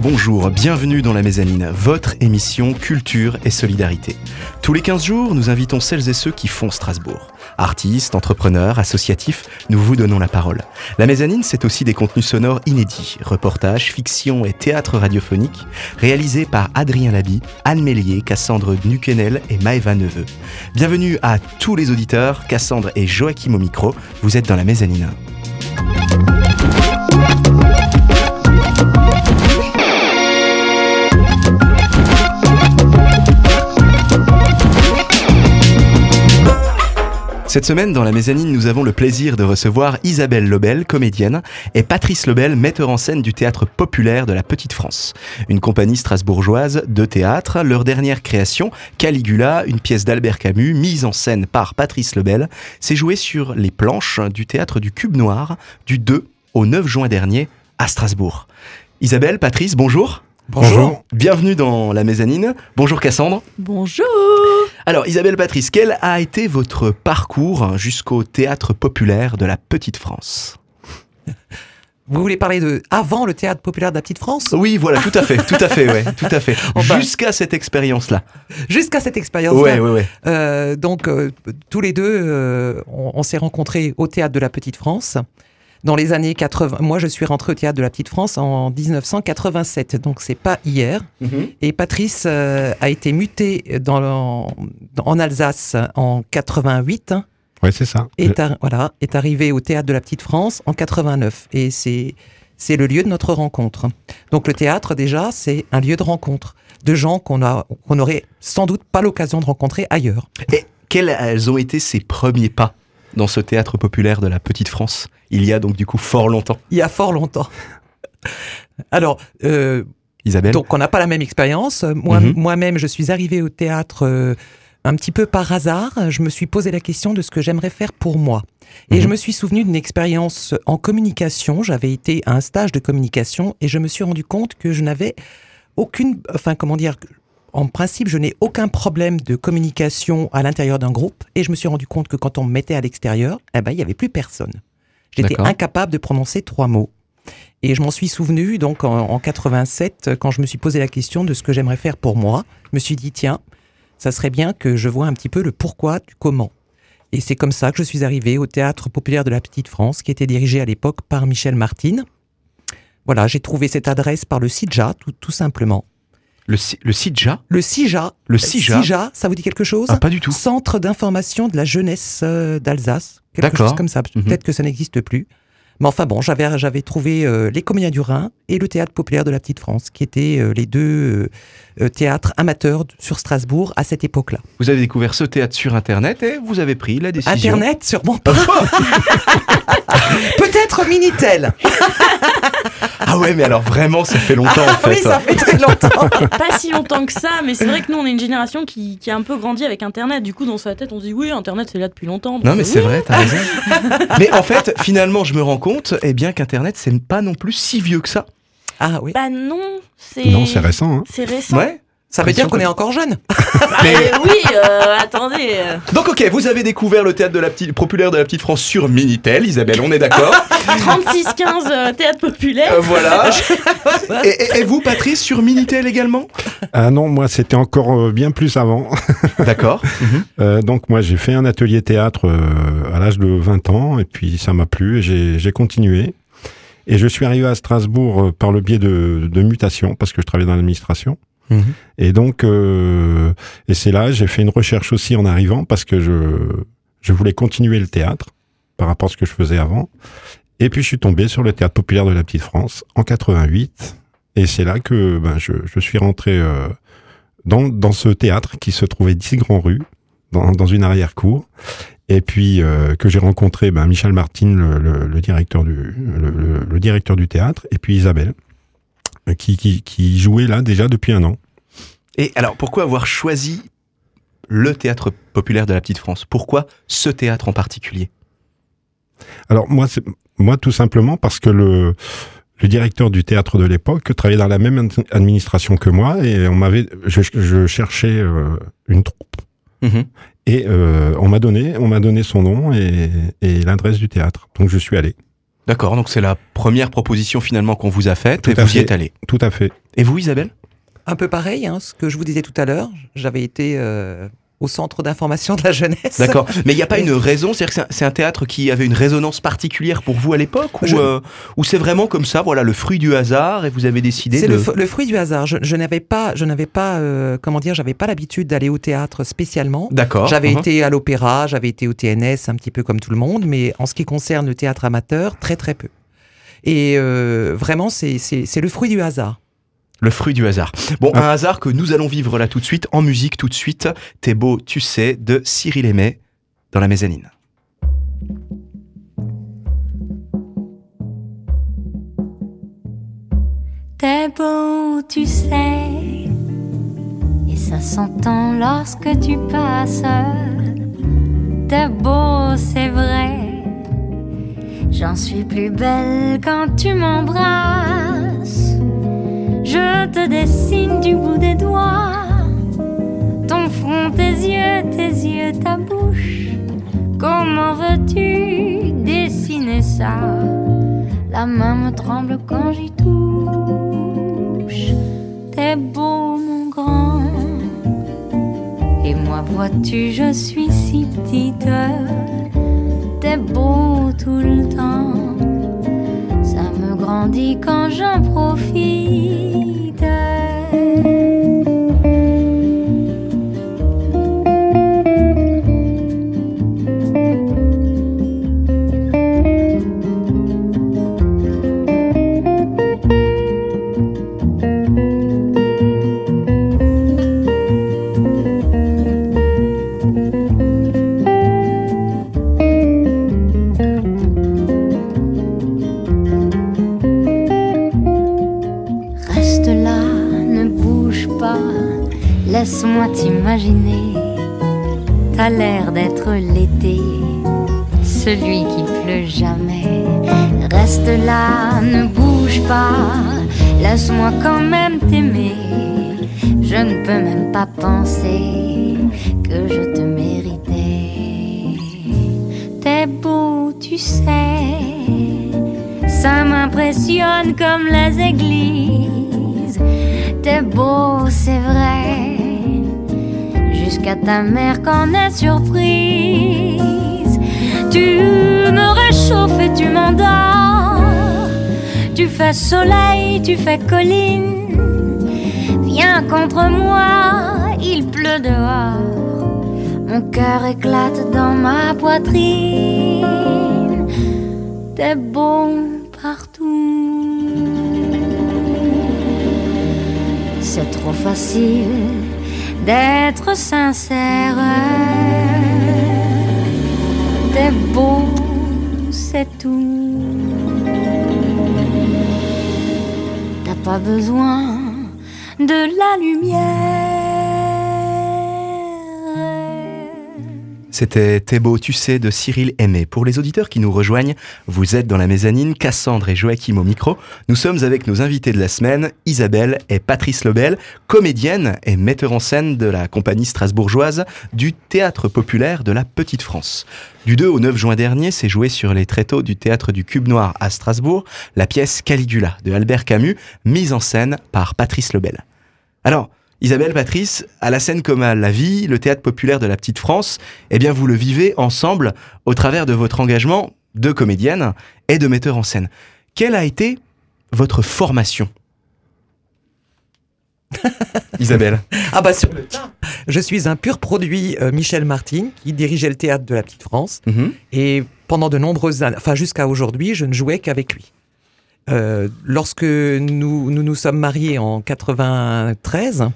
bonjour, bienvenue dans la mezzanine, votre émission Culture et Solidarité. Tous les 15 jours, nous invitons celles et ceux qui font Strasbourg. Artistes, entrepreneurs, associatifs, nous vous donnons la parole. La mezzanine, c'est aussi des contenus sonores inédits, reportages, fiction et théâtre radiophonique, réalisés par Adrien Labi, Anne Mélier, Cassandre Nuquenel et Maëva Neveu. Bienvenue à tous les auditeurs, Cassandre et Joachim au micro, vous êtes dans la mezzanine. Cette semaine, dans la mezzanine, nous avons le plaisir de recevoir Isabelle Lebel, comédienne, et Patrice Lebel, metteur en scène du théâtre populaire de la Petite France. Une compagnie strasbourgeoise de théâtre. Leur dernière création, Caligula, une pièce d'Albert Camus, mise en scène par Patrice Lebel, s'est jouée sur les planches du théâtre du Cube Noir du 2 au 9 juin dernier à Strasbourg. Isabelle, Patrice, bonjour. Bonjour. Bienvenue dans la mezzanine. Bonjour Cassandre. Bonjour. Alors Isabelle Patrice, quel a été votre parcours jusqu'au théâtre populaire de la Petite France? Vous voulez parler de avant le théâtre populaire de la Petite France? Oui, voilà, tout à fait, tout à fait, ouais, tout à fait. Enfin- Jusqu'à cette expérience-là. Jusqu'à cette expérience. Ouais, ouais, ouais. Euh, donc euh, tous les deux, euh, on, on s'est rencontrés au théâtre de la Petite France. Dans les années 80, moi je suis rentré au théâtre de la Petite France en 1987, donc c'est pas hier. Et Patrice euh, a été muté dans, en, en Alsace en 88. Ouais, c'est ça. est, ar- voilà, est arrivé au théâtre de la Petite France en 89. Et c'est, c'est le lieu de notre rencontre. Donc le théâtre, déjà, c'est un lieu de rencontre de gens qu'on a, qu'on aurait sans doute pas l'occasion de rencontrer ailleurs. Et quels ont été ses premiers pas? Dans ce théâtre populaire de la Petite France Il y a donc du coup fort longtemps. Il y a fort longtemps. Alors, euh, Isabelle donc on n'a pas la même expérience. Moi, Mhm. Moi-même, je suis arrivée au théâtre euh, un petit peu par hasard. Je me suis posé la question de ce que j'aimerais faire pour moi. Et Mhm. je me suis souvenu d'une expérience en communication. J'avais été à un stage de communication et je me suis rendu compte que je n'avais aucune, enfin comment dire, en principe, je n'ai aucun problème de communication à l'intérieur d'un groupe. Et je me suis rendu compte que quand on me mettait à l'extérieur, eh ben, il n'y avait plus personne. J'étais incapable de prononcer trois mots. Et je m'en suis souvenu donc en, en 87 quand je me suis posé la question de ce que j'aimerais faire pour moi. Je me suis dit tiens, ça serait bien que je vois un petit peu le pourquoi du comment. Et c'est comme ça que je suis arrivé au théâtre populaire de la Petite France qui était dirigé à l'époque par Michel Martine. Voilà, j'ai trouvé cette adresse par le CIJA tout, tout simplement. Le, le CIJA Le CIJA. Le CIJA ça vous dit quelque chose? Ah, pas du tout. Centre d'information de la jeunesse euh, d'Alsace. Quelque chose comme ça. Mhm. Peut-être que ça n'existe plus. Mais enfin bon, j'avais, j'avais trouvé euh, les Comédiens du Rhin et le Théâtre Populaire de la Petite France, qui étaient euh, les deux euh, euh, théâtres amateurs sur Strasbourg à cette époque-là. Vous avez découvert ce théâtre sur Internet et vous avez pris la décision. Internet, sûrement pas. Peut-être Minitel. Ah ouais, mais alors vraiment, ça fait longtemps en Ah fait. oui, ça fait très longtemps. Pas si longtemps que ça, mais c'est vrai que nous, on est une génération qui, qui a un peu grandi avec Internet. Du coup, dans sa tête, on se dit oui, Internet, c'est là depuis longtemps. Non, mais c'est oui. vrai, t'as raison. mais en fait, finalement, je me rends compte, eh bien, qu'Internet, c'est pas non plus si vieux que ça. Ah oui. Bah non, c'est. Non, c'est récent. Hein. C'est récent. Ouais. Ça veut dire qu'on que- est encore jeune. Mais- Euh, oui, euh, attendez. Donc, ok, vous avez découvert le théâtre de la petite, populaire de la Petite France sur Minitel, Isabelle, on est d'accord. 36-15 euh, théâtre populaire. Euh, voilà. et, et- et vous, Patrice, sur Minitel également? Ah non, moi c'était encore euh, bien plus avant. D'accord. Euh, donc moi j'ai fait un atelier théâtre euh, à l'âge de 20 ans et puis ça m'a plu et j'ai j'ai continué. Et je suis arrivé à Strasbourg par le biais de, de mutation parce que je travaillais dans l'administration. Et donc, euh, et c'est là, j'ai fait une recherche aussi en arrivant parce que je, je voulais continuer le théâtre par rapport à ce que je faisais avant. Et puis je suis tombé sur le théâtre populaire de la Petite France en 88. Et c'est là que ben, je, je suis rentré euh, dans, dans ce théâtre qui se trouvait d'ici Grand Rue, dans, dans une arrière-cour. Et puis euh, que j'ai rencontré ben, Michel Martin, le, directeur du, le, directeur du théâtre, et puis Isabelle, qui, qui, qui jouait là déjà depuis un an. Et alors, pourquoi avoir choisi le théâtre populaire de la Petite France? Pourquoi ce théâtre en particulier? Alors moi, moi tout simplement parce que le, le directeur du théâtre de l'époque travaillait dans la même ad- administration que moi et on m'avait, je, je cherchais euh, une troupe Mhm. et euh, on m'a donné, on m'a donné son nom et, et l'adresse du théâtre. Donc je suis allé. D'accord, donc c'est la première proposition finalement qu'on vous a faite et vous y êtes allé. Tout à fait. Et vous, Isabelle? Un peu pareil, hein, ce que je vous disais tout à l'heure. J'avais été euh, au centre d'information de la jeunesse. D'accord. Mais il n'y a pas une raison, c'est-à-dire que c'est un- théâtre qui avait une résonance particulière pour vous à l'époque ou, Je- euh, ou c'est vraiment comme ça, voilà, le fruit du hasard et vous avez décidé C'est de... le, le fruit du hasard. Je, je n'avais pas, je n'avais pas, euh, comment dire, j'avais pas l'habitude d'aller au théâtre spécialement. D'accord. J'avais Mhm. été à l'opéra, j'avais été au TNS, un petit peu comme tout le monde, mais en ce qui concerne le théâtre amateur, très très peu. Et euh, vraiment, c'est le fruit du hasard. Le fruit du hasard. Bon, Ah. un hasard que nous allons vivre là tout de suite, en musique tout de suite. T'es beau, tu sais, de Cyril Aimé dans la mezzanine. T'es beau, tu sais, et ça s'entend lorsque tu passes. T'es beau, c'est vrai, j'en suis plus belle quand tu m'embrasses. Je te dessine du bout des doigts, ton front, tes yeux, tes yeux, ta bouche. Comment veux-tu dessiner ça? La main me tremble quand j'y touche. T'es beau, mon grand. Et moi, vois-tu, je suis si petite. T'es beau tout le temps. Grandit quand j'en profite. Là, ne bouge pas, laisse-moi t'imaginer. T'as l'air d'être l'été, celui qui pleut jamais. Reste là, ne bouge pas, laisse-moi quand même t'aimer. Je ne peux même pas penser que je te méritais. T'es beau, tu sais. Ça m'impressionne comme les églises. Beau, c'est vrai. Jusqu'à ta mère qu'en est surprise. Tu me réchauffes et tu m'endors. Tu fais soleil, tu fais colline. Viens contre moi, il pleut dehors. Mon cœur éclate dans ma poitrine. T'es beau trop facile d'être sincère. T'es beau, c'est tout. T'as pas besoin de la lumière. C'était T'es beau, tu sais, de Cyril Aimé. Pour les auditeurs qui nous rejoignent, vous êtes dans la mezzanine, Cassandre et Joachim au micro. Nous sommes avec nos invités de la semaine, Isabelle et Patrice Lebel, comédienne et metteur en scène de la compagnie strasbourgeoise du Théâtre Populaire de la Petite France. Du 2 au 9 juin dernier, s'est joué sur les tréteaux du Théâtre du Cube Noir à Strasbourg la pièce Caligula de Albert Camus, mise en scène par Patrice Lebel. Alors, Isabelle, Patrice, à la scène comme à la vie, le théâtre populaire de la petite France, eh bien vous le vivez ensemble au travers de votre engagement de comédienne et de metteur en scène. Quelle a été votre formation Isabelle. Ah bah sur le tas. Je suis un pur produit euh, Michel Martin qui dirigeait le théâtre de la Petite France Mhm. et pendant de nombreuses années, enfin jusqu'à aujourd'hui, je ne jouais qu'avec lui. Euh, lorsque nous, nous nous sommes mariés en 93, euh,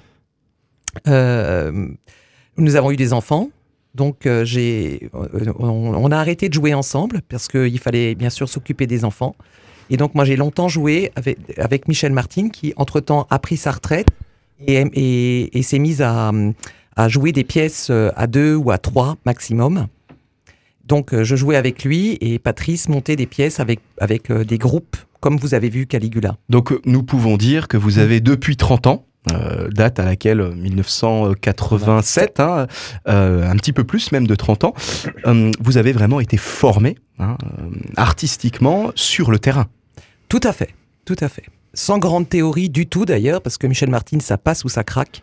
nous avons eu des enfants. Donc euh, j'ai, euh, on, a arrêté de jouer ensemble parce qu'il fallait bien sûr s'occuper des enfants. Et donc moi j'ai longtemps joué avec, Michel Martin qui entre-temps a pris sa retraite et, s'est mise à, jouer des pièces euh, à deux ou à trois maximum. Donc euh, je jouais avec lui et Patrice montait des pièces avec, euh, des groupes comme vous avez vu Caligula. Donc euh, nous pouvons dire que vous avez depuis 30 ans euh, date à laquelle euh, 1987, hein, euh, un petit peu plus même de 30 ans, euh, vous avez vraiment été formé hein, euh, artistiquement sur le terrain. Tout à fait, tout à fait. Sans grande théorie du tout d'ailleurs, parce que Michel Martin, ça passe ou ça craque.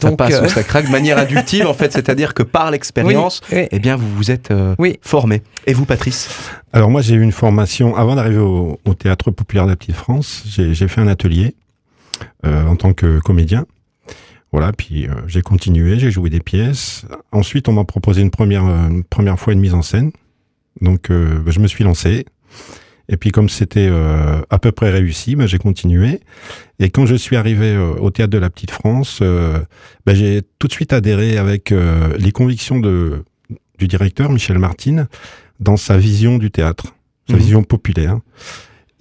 Ça Donc, passe euh, ou ça craque de manière inductive en fait, c'est-à-dire que par l'expérience, oui, oui. eh bien vous vous êtes euh, Oui. formé. Et vous Patrice? Alors moi j'ai eu une formation, avant d'arriver au, au Théâtre Populaire de la Petite France, j'ai fait un atelier euh, en tant que comédien. Voilà, puis euh, j'ai continué, j'ai joué des pièces. Ensuite on m'a proposé une première, euh, une première fois une mise en scène. Donc euh, je me suis lancé. Et puis comme c'était euh, à peu près réussi, bah, j'ai continué. Et quand je suis arrivé euh, au Théâtre de la Petite France, euh, bah, j'ai tout de suite adhéré avec euh, les convictions de, du directeur, Michel Martin, dans sa vision du théâtre, sa Mhm. vision populaire.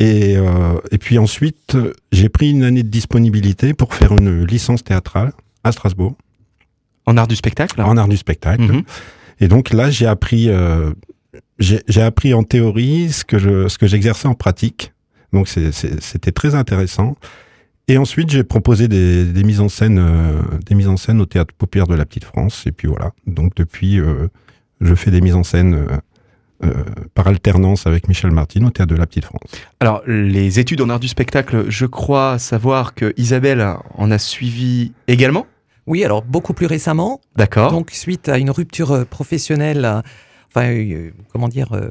Et, euh, et puis ensuite, j'ai pris une année de disponibilité pour faire une licence théâtrale à Strasbourg, En art du spectacle en art du spectacle. Mhm. Et donc là, j'ai appris, euh, j'ai appris en théorie ce que je, ce que j'exerçais en pratique. Donc c'était très intéressant. Et ensuite, j'ai proposé des, des mises en scène, euh, des mises en scène au théâtre populaire de la Petite France. Et puis voilà. Donc depuis, euh, je fais des mises en scène par alternance avec Michel Martin au théâtre de la Petite France. Alors, les études en art du spectacle, je crois savoir que Isabelle en a suivi également. Oui, alors beaucoup plus récemment, D'accord. donc suite à une rupture euh, professionnelle, euh, enfin, euh, comment dire, euh,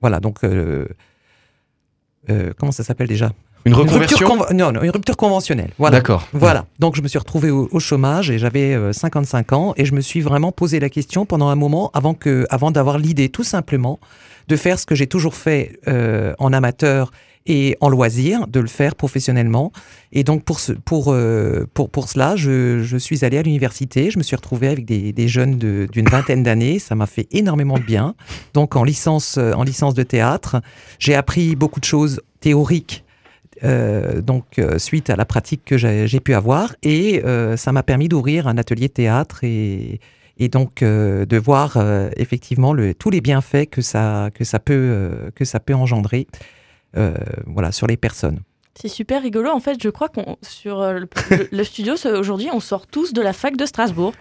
voilà, donc, euh, euh, comment ça s'appelle déjà? Une Une rupture non, non, une rupture conventionnelle. Voilà. D'accord. Voilà. Donc je me suis retrouvé au, au chômage et j'avais euh, 55 ans et je me suis vraiment posé la question pendant un moment avant que, avant d'avoir l'idée tout simplement de faire ce que j'ai toujours fait euh, en amateur et en loisir, de le faire professionnellement. Et donc pour ce, pour, euh, pour, pour cela, je, je suis allé à l'université. Je me suis retrouvé avec des, des jeunes de- d'une vingtaine d'années. Ça m'a fait énormément de bien. Donc en licence, euh, en licence de théâtre, j'ai appris beaucoup de choses théoriques euh, donc euh, suite à la pratique que j'ai pu avoir et euh, ça m'a permis d'ouvrir un atelier de théâtre et, et donc euh, de voir euh, effectivement le, tous les bienfaits que ça que ça peut euh, que ça peut engendrer euh, voilà sur les personnes. C'est super rigolo. En fait, je crois qu'on sur le, le- le studio aujourd'hui, on sort tous de la fac de Strasbourg.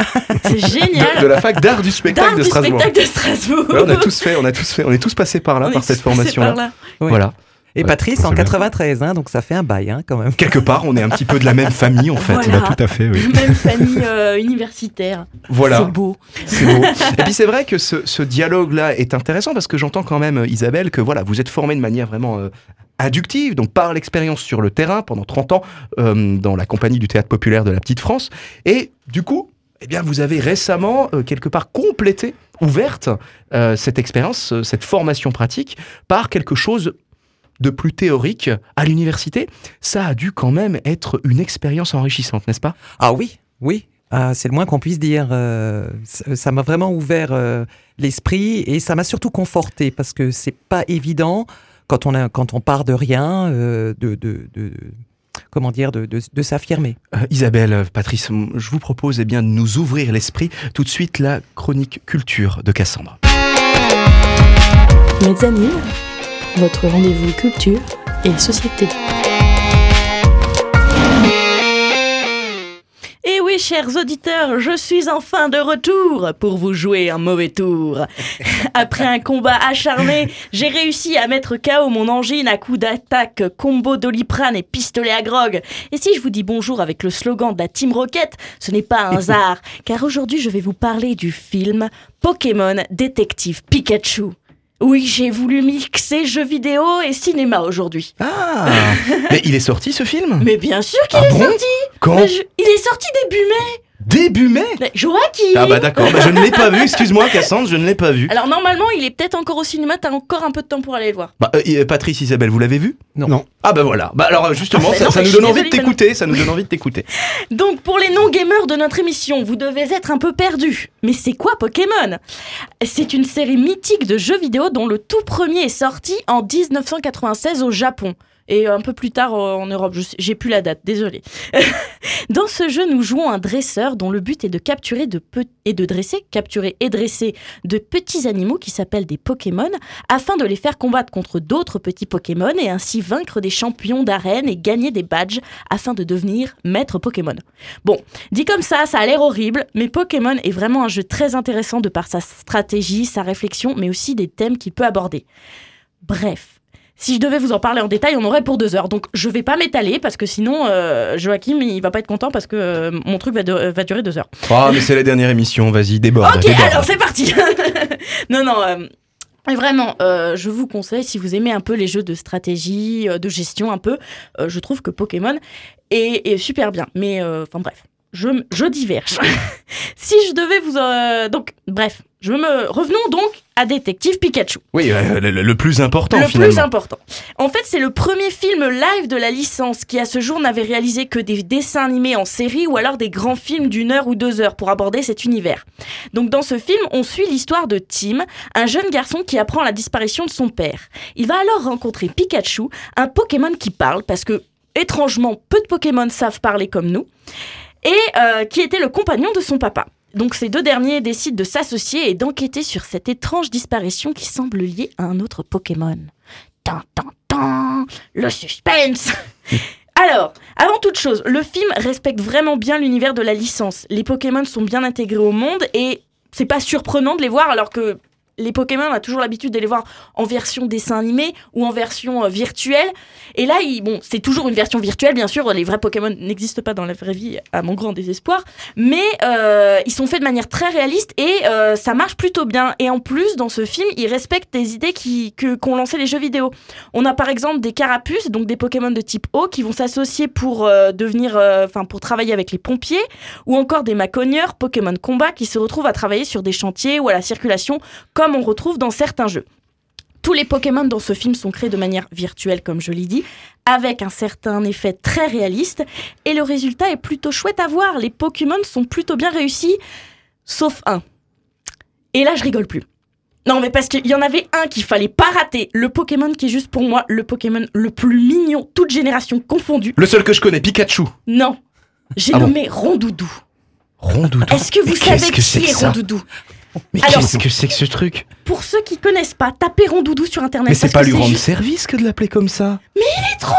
C'est génial. De, de la fac d'art du spectacle de Strasbourg. spectacle de Strasbourg. Ouais, on a tous fait, on a tous fait, on est tous passés par là, On par est cette tous passés formation-là. par là. Voilà. Et Ouais, Patrice en très bien. 93 hein, donc ça fait un bail hein, quand même. Quelque part, on est un petit peu de la même famille en fait. Voilà. Bah, tout à fait, oui. Même famille euh, universitaire. Voilà. C'est beau. C'est beau. Et puis c'est vrai que ce, ce dialogue-là est intéressant parce que j'entends quand même, euh, Isabelle, que voilà, vous êtes formée de manière vraiment euh, inductive, donc par l'expérience sur le terrain pendant 30 ans euh, dans la compagnie du théâtre populaire de la Petite France. Et du coup, eh bien, vous avez récemment euh, quelque part complété, ouverte euh, cette expérience, euh, cette formation pratique par quelque chose de plus théorique à l'université. Ça a dû quand même être une expérience enrichissante, n'est-ce pas? Ah oui, oui. Ah, c'est le moins qu'on puisse dire. euh, ça m'a vraiment ouvert euh, l'esprit et ça m'a surtout conforté parce que c'est pas évident quand on, a, quand on part de rien euh, de, de, de- comment dire de, de- de s'affirmer. Euh, Isabelle, Patrice, je vous propose eh bien, de nous ouvrir l'esprit. Tout de suite, la chronique culture de Cassandre. Mezzanine, votre rendez-vous culture et société. Et oui, chers auditeurs, je suis enfin de retour pour vous jouer un mauvais tour. Après un combat acharné, j'ai réussi à mettre KO mon angine à coups d'attaque, combo doliprane et pistolet à grog. Et si je vous dis bonjour avec le slogan de la Team Rocket, ce n'est pas un hasard, car aujourd'hui je vais vous parler du film Pokémon Détective Pikachu. Oui, j'ai voulu mixer jeux vidéo et cinéma aujourd'hui. Ah. Mais il est sorti ce film? Mais bien sûr qu'il Ah est bon? sorti. Quand? Je- Il est sorti début mai Début mai Mais Joachim Ah bah d'accord, bah, je ne l'ai pas vu, excuse-moi Cassandre, je ne l'ai pas vu. Alors normalement, il est peut-être encore au cinéma, t'as encore un peu de temps pour aller le voir. Bah, euh, euh, Patrice, Isabelle, vous l'avez vu? Non. Non. Ah bah voilà, bah alors euh, justement, Ah, ça, non, ça mais nous donne envie de t'écouter, ça nous donne envie de t'écouter. Donc pour les non-gamers de notre émission, vous devez être un peu perdus. Mais c'est quoi Pokémon? C'est une série mythique de jeux vidéo dont le tout premier est sorti en 1996 au Japon. Et un peu plus tard euh, en Europe. J'ai plus la date, désolé. Dans ce jeu, nous jouons un dresseur dont le but est de capturer de et de dresser, capturer et dresser de petits animaux qui s'appellent des Pokémon afin de les faire combattre contre d'autres petits Pokémon et ainsi vaincre des champions d'arène et gagner des badges afin de devenir maître Pokémon. Bon, dit comme ça, ça a l'air horrible, mais Pokémon est vraiment un jeu très intéressant de par sa stratégie, sa réflexion, mais aussi des thèmes qu'il peut aborder. Bref. Si je devais vous en parler en détail, on aurait pour deux heures. Donc je vais pas m'étaler parce que sinon euh, Joachim il va pas être content parce que euh, mon truc va, de- va durer deux heures. Oh, mais c'est la dernière émission, vas-y, déborde. Ok, déborde. alors c'est parti. non, non. euh, et vraiment, euh, je vous conseille, si vous aimez un peu les jeux de stratégie, euh, de gestion un peu, euh, je trouve que Pokémon est, est super bien. Mais, enfin bref, je, je diverge. si je devais vous... donc, bref, je me... Revenons donc à Détective Pikachu. Oui, euh, le, le plus important Le finalement. plus important. En fait, c'est le premier film live de la licence qui, à ce jour, n'avait réalisé que des dessins animés en série ou alors des grands films d'une heure ou deux heures pour aborder cet univers. Donc, dans ce film, on suit l'histoire de Tim, un jeune garçon qui apprend la disparition de son père. Il va alors rencontrer Pikachu, un Pokémon qui parle parce que, étrangement, peu de Pokémon savent parler comme nous, et euh, qui était le compagnon de son papa. Donc ces deux derniers décident de s'associer et d'enquêter sur cette étrange disparition qui semble liée à un autre Pokémon. Tan, tan, tan, le suspense Alors, avant toute chose, le film respecte vraiment bien l'univers de la licence. Les Pokémon sont bien intégrés au monde et c'est pas surprenant de les voir alors que les Pokémon, on a toujours l'habitude de les voir en version dessin animé ou en version euh, virtuelle. Et là, bon, c'est toujours une version virtuelle, bien sûr. Les vrais Pokémon n'existent pas dans la vraie vie, à mon grand désespoir. Mais euh, ils sont faits de manière très réaliste et euh, ça marche plutôt bien. Et en plus, dans ce film, ils respectent des idées qui, que, qu'ont lancé les jeux vidéo. On a par exemple des carapuces, donc des Pokémon de type eau, qui vont s'associer pour devenir, enfin, pour travailler avec les pompiers, ou encore des macogneurs, Pokémon combat, qui se retrouvent à travailler sur des chantiers ou à la circulation, comme on retrouve dans certains jeux. Tous les Pokémon dans ce film sont créés de manière virtuelle, comme je l'ai dit, avec un certain effet très réaliste, et le résultat est plutôt chouette à voir. Les Pokémon sont plutôt bien réussis, sauf un. Et là, je rigole plus. Non, mais parce qu'il y en avait un qu'il fallait pas rater. Le Pokémon qui est juste pour moi le Pokémon le plus mignon, toute génération confondue. Le seul que je connais, Pikachu. Non, j'ai Ah bon nommé Rondoudou. Rondoudou. Est-ce que vous savez qu'est-ce que qui c'est est Rondoudou? Mais qu'est-ce que c'est que ce truc Pour ceux qui connaissent pas, tapez Rondoudou sur internet. Mais c'est pas lui rendre juste- service que de l'appeler comme ça. Il est trop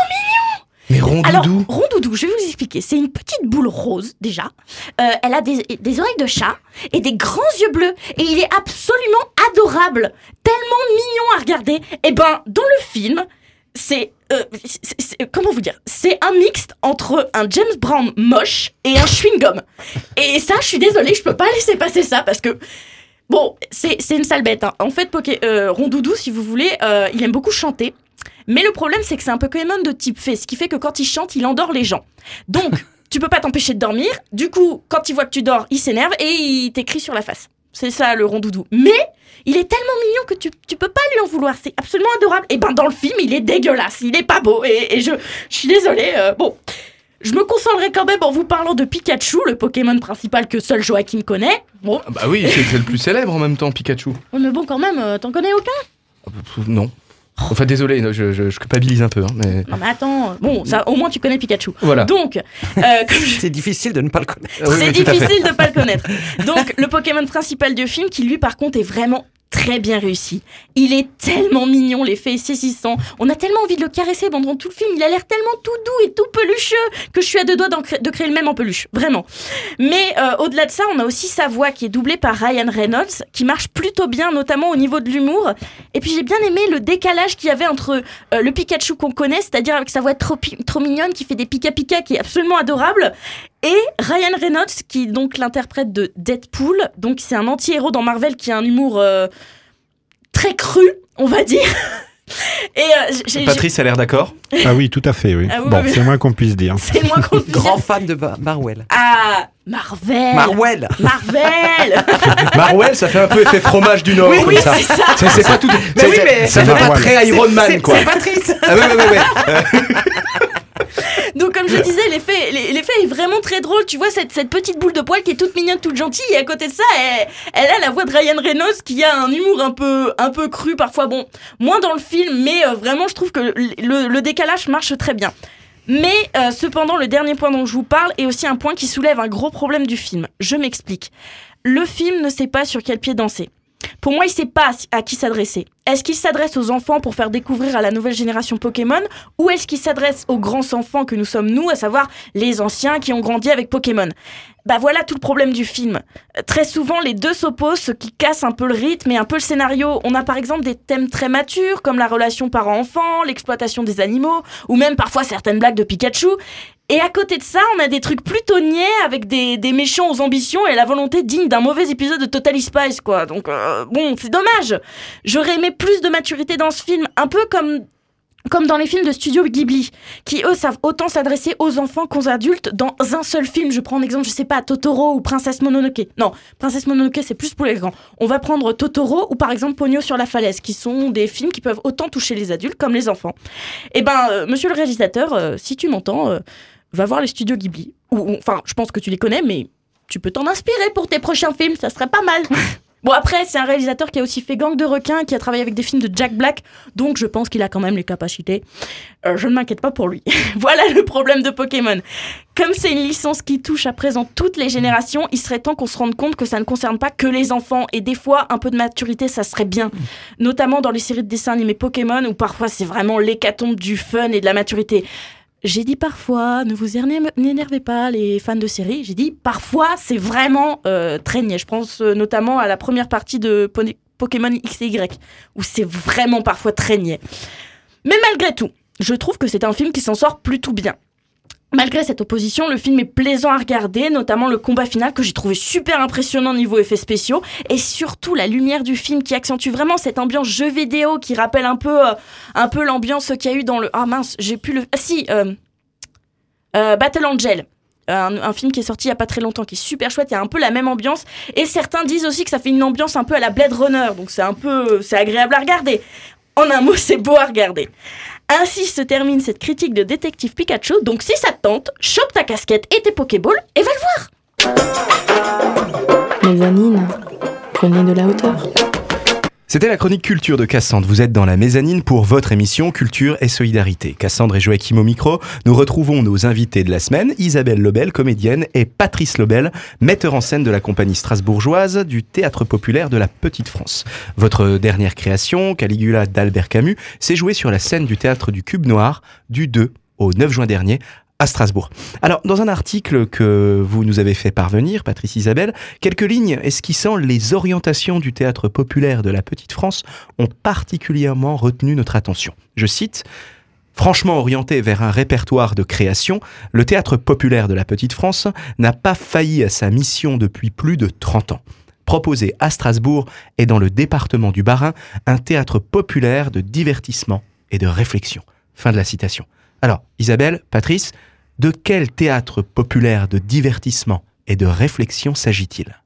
Mais Alors, Rondoudou. Rondoudou, je vais vous expliquer. C'est une petite boule rose, déjà. Euh, elle a des, des oreilles de chat et des grands yeux bleus. Et il est absolument adorable. Tellement mignon à regarder. Et ben, dans le film, c'est... euh, c'est- comment vous dire? C'est un mixte entre un James Brown moche et un chewing-gum. Et ça, je suis désolée, je peux pas laisser passer ça parce que... Bon, c'est c'est une sale bête. hein. En fait, Poké, euh, Rondoudou, si vous voulez, euh, il aime beaucoup chanter. Mais le problème, c'est que c'est un Pokémon de type fée, ce qui fait que quand il chante, il endort les gens. Donc, tu peux pas t'empêcher de dormir. Du coup, quand il voit que tu dors, il s'énerve et il t'écrit sur la face. C'est ça le rondoudou. Mais il est tellement mignon que tu, tu peux pas lui en vouloir. C'est absolument adorable. Et ben dans le film, il est dégueulasse. Il est pas beau. Et, et je, je suis désolée. euh, bon. Je me concentrerai quand même en vous parlant de Pikachu, le Pokémon principal que seul Joachim connaît. Bon, Ah Bah oui, c'est le plus célèbre en même temps, Pikachu. mais bon, quand même, euh, t'en connais aucun? Ah, pff, Non. Enfin, désolé, je, je- je culpabilise un peu, hein, mais Non, mais attends. Bon, ça, au moins tu connais Pikachu. voilà. Donc, euh, je- C'est difficile de ne pas le connaître. Ah oui, c'est difficile de pas le connaître. Donc, le Pokémon principal du film, qui lui, par contre, est vraiment très bien réussi. Il est tellement mignon, l'effet est saisissant. On a tellement envie de le caresser pendant tout le film. Il a l'air tellement tout doux et tout pelucheux que je suis à deux doigts de créer le même en peluche. Vraiment. Mais euh, au-delà de ça, on a aussi sa voix qui est doublée par Ryan Reynolds, qui marche plutôt bien, notamment au niveau de l'humour. Et puis j'ai bien aimé le décalage qu'il y avait entre euh, le Pikachu qu'on connaît, c'est-à-dire avec sa voix trop, trop mignonne, qui fait des pika-pika, qui est absolument adorable, et Ryan Reynolds, qui donc l'interprète de Deadpool. Donc c'est un anti-héros dans Marvel qui a un humour euh, très cru, on va dire. Et euh, Patrice a l'air d'accord. Ah oui, tout à fait, oui. Ah oui, bon, oui. c'est moins qu'on puisse dire. c'est moins qu'on puisse Grand fan de Bar- Marwell. Ah, Marvel Marwell Marvel Marwell, ça fait un peu effet fromage du Nord, Oui, comme oui, ça. c'est ça. C'est c'est pas tout. Mais c'est- oui, mais- ça fait pas très Iron Man, C'est- quoi. C'est Patrice Ah ouais, ouais, ouais. Donc comme je disais, l'effet, l'e- l'effet est vraiment très drôle. Tu vois cette, petite boule de poil qui est toute mignonne, toute gentille, et à côté de ça, elle, a la voix de Ryan Reynolds qui a un humour un peu, cru parfois. Bon, moins dans le film, mais euh, vraiment, je trouve que le, le décalage marche très bien. Mais euh, cependant, le dernier point dont je vous parle est aussi un point qui soulève un gros problème du film. Je m'explique. Le film ne sait pas sur quel pied danser. Pour moi, il sait pas à qui s'adresser. Est-ce qu'il s'adresse aux enfants pour faire découvrir à la nouvelle génération Pokémon ou est-ce qu'il s'adresse aux grands enfants que nous sommes nous, à savoir les anciens qui ont grandi avec Pokémon? Bah voilà tout le problème du film. Euh, Très souvent, les deux s'opposent, ce qui casse un peu le rythme et un peu le scénario. On a par exemple des thèmes très matures comme la relation parent-enfant, l'exploitation des animaux ou même parfois certaines blagues de Pikachu. Et à côté de ça, on a des trucs plutôt niais avec des, méchants aux ambitions et la volonté digne d'un mauvais épisode de Totally Spice, quoi. Donc, euh, bon, c'est dommage. J'aurais aimé plus de maturité dans ce film, un peu comme comme dans les films de studio Ghibli, qui eux savent autant s'adresser aux enfants qu'aux adultes dans un seul film. Je prends un exemple, je sais pas, Totoro ou Princesse Mononoke. Non, Princesse Mononoke c'est plus pour les grands. On va prendre Totoro ou par exemple Pogno sur la falaise, qui sont des films qui peuvent autant toucher les adultes comme les enfants. Eh ben, euh, monsieur le réalisateur, euh, si tu m'entends, euh, va voir les studios Ghibli. Ou, enfin, je pense que tu les connais, mais tu peux t'en inspirer pour tes prochains films, ça serait pas mal. Bon après, c'est un réalisateur qui a aussi fait Gang de requins, qui a travaillé avec des films de Jack Black, donc je pense qu'il a quand même les capacités. Euh, je ne m'inquiète pas pour lui. voilà le problème de Pokémon. Comme c'est une licence qui touche à présent toutes les générations, il serait temps qu'on se rende compte que ça ne concerne pas que les enfants, et des fois, un peu de maturité, ça serait bien. Notamment dans les séries de dessins animés Pokémon, où parfois c'est vraiment l'hécatombe du fun et de la maturité. J'ai dit parfois, ne vous éner- n'énervez pas les fans de séries. J'ai dit parfois, c'est vraiment euh, très niais. Je pense euh, notamment à la première partie de Pokémon X et Y, où c'est vraiment parfois très niais. Mais malgré tout, je trouve que c'est un film qui s'en sort plutôt bien. Malgré cette opposition, le film est plaisant à regarder, notamment le combat final que j'ai trouvé super impressionnant niveau effets spéciaux, et surtout la lumière du film qui accentue vraiment cette ambiance jeu vidéo qui rappelle un peu, euh, un peu l'ambiance qu'il y a eu dans le... Ah mince, j'ai plus le... Ah si, euh, euh, Battle Angel. Un, un film qui est sorti il y a pas très longtemps, qui est super chouette, il y a un peu la même ambiance. Et certains disent aussi que ça fait une ambiance un peu à la Blade Runner, donc c'est un peu, c'est agréable à regarder. En un mot, c'est beau à regarder. Ainsi se termine cette critique de Détective Pikachu. Donc si ça te tente, chope ta casquette et tes Pokéballs et va le voir. Mezzanine, prenez de la hauteur. C'était la chronique culture de Cassandre. Vous êtes dans la mezzanine pour votre émission Culture et Solidarité. Cassandre et Joachim au micro. Nous retrouvons nos invités de la semaine, Isabelle Lobel, comédienne, et Patrice Lobel, metteur en scène de la compagnie strasbourgeoise du théâtre populaire de la Petite France. Votre dernière création, Caligula d'Albert Camus, s'est jouée sur la scène du théâtre du Cube Noir du 2 au 9 juin dernier à Strasbourg. Alors, dans un article que vous nous avez fait parvenir, Patrice Isabelle, quelques lignes esquissant les orientations du théâtre populaire de la Petite France ont particulièrement retenu notre attention? Je cite Franchement orienté vers un répertoire de création, le théâtre populaire de la Petite France n'a pas failli à sa mission depuis plus de 30 ans. Proposer à Strasbourg et dans le département du Bas-Rhin un théâtre populaire de divertissement et de réflexion. Fin de la citation. Alors, Isabelle, Patrice, de quel théâtre populaire de divertissement et de réflexion s'agit-il?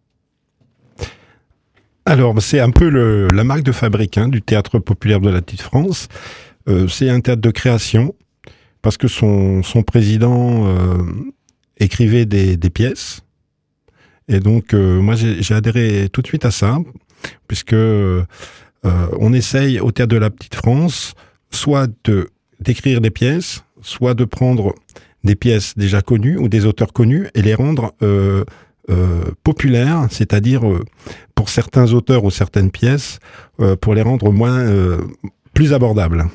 Alors, c'est un peu le- la marque de fabrique hein, du théâtre populaire de la Petite France. Euh, c'est un théâtre de création parce que son, son président euh, écrivait des, pièces. Et donc, euh, moi, j'ai adhéré tout de suite à ça, puisque on essaye au théâtre de la Petite France soit de d'écrire des pièces, soit de prendre des pièces déjà connues ou des auteurs connus et les rendre euh, euh, populaires, c'est-à-dire euh, pour certains auteurs ou certaines pièces, pour les rendre moins plus abordables.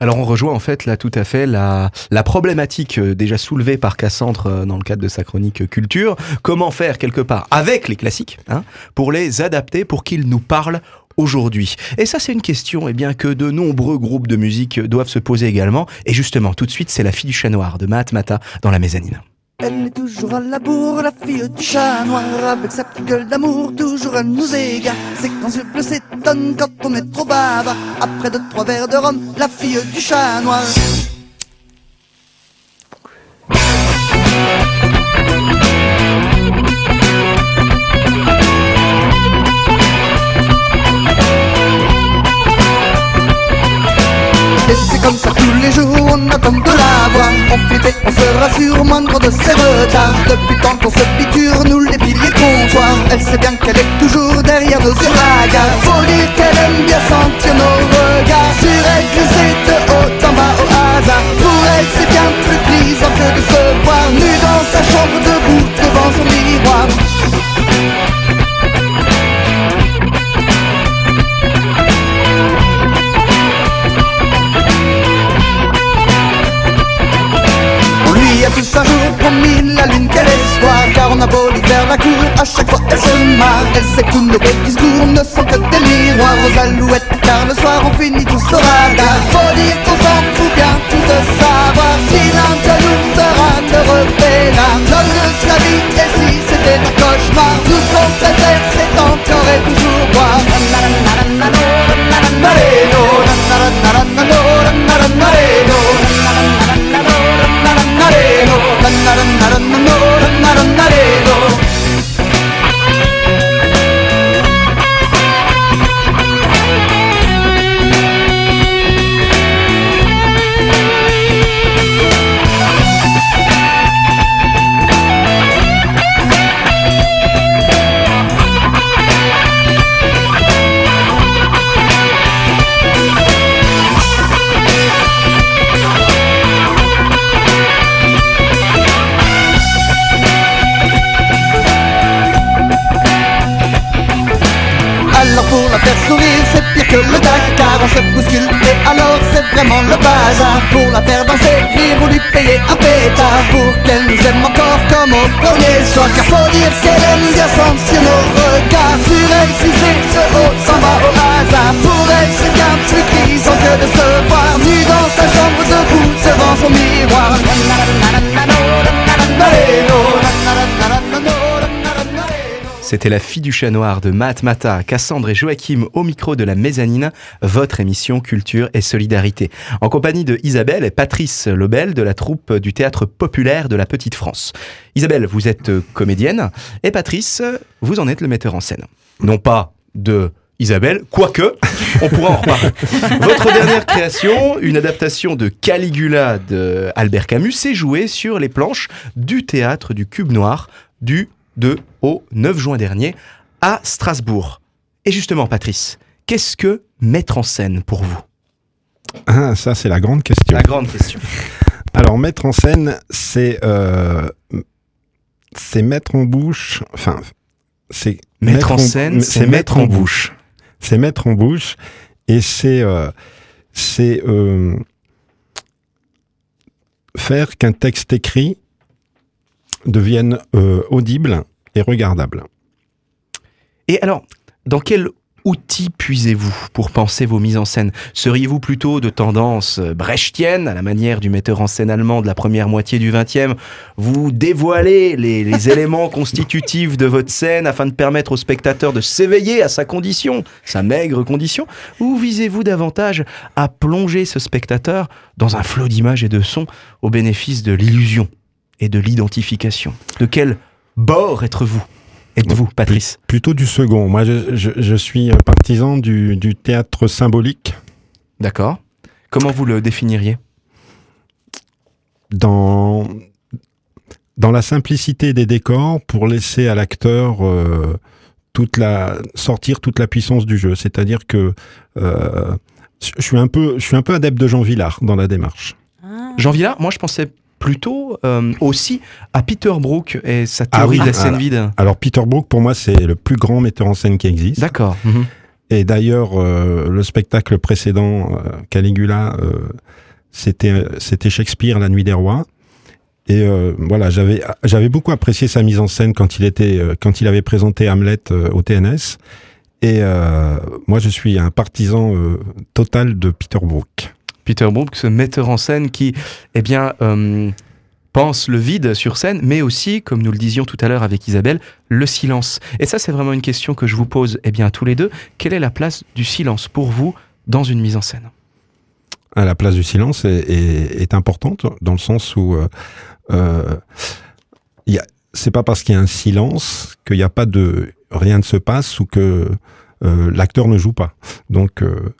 Alors on rejoint en fait là tout à fait la, problématique déjà soulevée par Cassandre dans le cadre de sa chronique culture. Comment faire quelque part avec les classiques hein, pour les adapter pour qu'ils nous parlent aujourd'hui Et ça c'est une question eh bien, que de nombreux groupes de musique doivent se poser également. Et justement tout de suite c'est la fille du chat noir de Mahat Mata dans la mezzanine. Elle est toujours à la bourre, la fille du chat noir Avec sa petite gueule d'amour, toujours à nous égare C'est quand s'étonne quand on est trop bavard Après deux, trois verres de rhum, la fille du chat noir tous les jours, on attend de la voir On flippait, on se moindre de ses retards. Depuis tant qu'on se piqûre, nous les piliers comptoirs. Elle sait bien qu'elle est toujours derrière nos yeux. Faut dire qu'elle aime bien sentir nos regards. Sur elle glisser de haut en bas au hasard. Pour elle, c'est bien plus grisant que de se voir nu dans sa chambre debout devant son miroir. Tous un jour promis la lune qu'elle espoir? Car on a beau lui faire la cour, à chaque fois elle se marre. Elle sait que tous nos beaux discours ne sont que des miroirs. Aux alouettes Car le soir on finit tous au radar Faut dire qu'on s'en fout bien tous de savoir. Si l'un de nous sera heureux peinard L'homme de sa vie et si c'était un cauchemar Tout ce qu'on c'est encore et toujours boire 나른 나른 나른 노란 나른 나래로 premier C'était La fille du chat noir de Matt Mata, Cassandre et Joachim au micro de la mezzanine, votre émission Culture et Solidarité. En compagnie de Isabelle et Patrice Lebel de la troupe du théâtre populaire de la Petite France. Isabelle, vous êtes comédienne et Patrice, vous en êtes le metteur en scène. Non pas de Isabelle, quoique, on pourra en reparler. Votre dernière création, une adaptation de Caligula de Albert Camus, s'est jouée sur les planches du théâtre du Cube Noir du 2 au 9 juin dernier à Strasbourg. Et justement, Patrice, qu'est-ce que mettre en scène pour vous? Ah, ça, c'est la grande question. La grande question. Alors, mettre en scène, c'est euh, c'est mettre en bouche. Enfin, c'est Mettre en scène, c'est mettre en bouche. C'est mettre en bouche, et c'est euh, c'est euh, faire qu'un texte écrit devienne audible et regardable. Et alors, dans quel outil puisez-vous pour penser vos mises en scène? Seriez-vous plutôt de tendance brechtienne, à la manière du metteur en scène allemand de la première moitié du XXe Vous dévoilez les, les éléments constitutifs de votre scène afin de permettre au spectateur de s'éveiller à sa condition, sa maigre condition? Ou visez-vous davantage à plonger ce spectateur dans un flot d'images et de sons au bénéfice de l'illusion et de l'identification? De quel bord êtes-vous Êtes-vous, Patrice? Plutôt du second. Moi, je, je, je suis partisan du, du théâtre symbolique. D'accord. Comment vous le définiriez? Dans dans la simplicité des décors pour laisser à l'acteur euh, toute la sortir toute la puissance du jeu. C'est-à-dire que euh, je suis un peu je suis un peu adepte de Jean Villard dans la démarche. Jean Villard, moi je pensais plutôt euh, aussi à Peter Brook et sa Ah théorie oui, de la scène alors- vide. Alors Peter Brook pour moi c'est le plus grand metteur en scène qui existe. D'accord. Mhm. Et d'ailleurs, euh, le spectacle précédent, euh, Caligula, euh, c'était c'était Shakespeare, La Nuit des Rois. Et euh, voilà, j'avais j'avais beaucoup apprécié sa mise en scène quand il était euh, quand il avait présenté Hamlet au TNS. Et euh, moi, je suis un partisan euh, total de Peter Brook. Peter Brook, ce metteur en scène qui, eh bien, euh, pense le vide sur scène, mais aussi, comme nous le disions tout à l'heure avec Isabelle, le silence. Et ça, c'est vraiment une question que je vous pose, eh bien, à tous les deux. Quelle est la place du silence pour vous dans une mise en scène? À la place du silence est, importante dans le sens où euh, euh, c'est pas parce qu'il y a un silence qu'il n'y a pas de rien ne se passe ou que euh, l'acteur ne joue pas. Donc euh,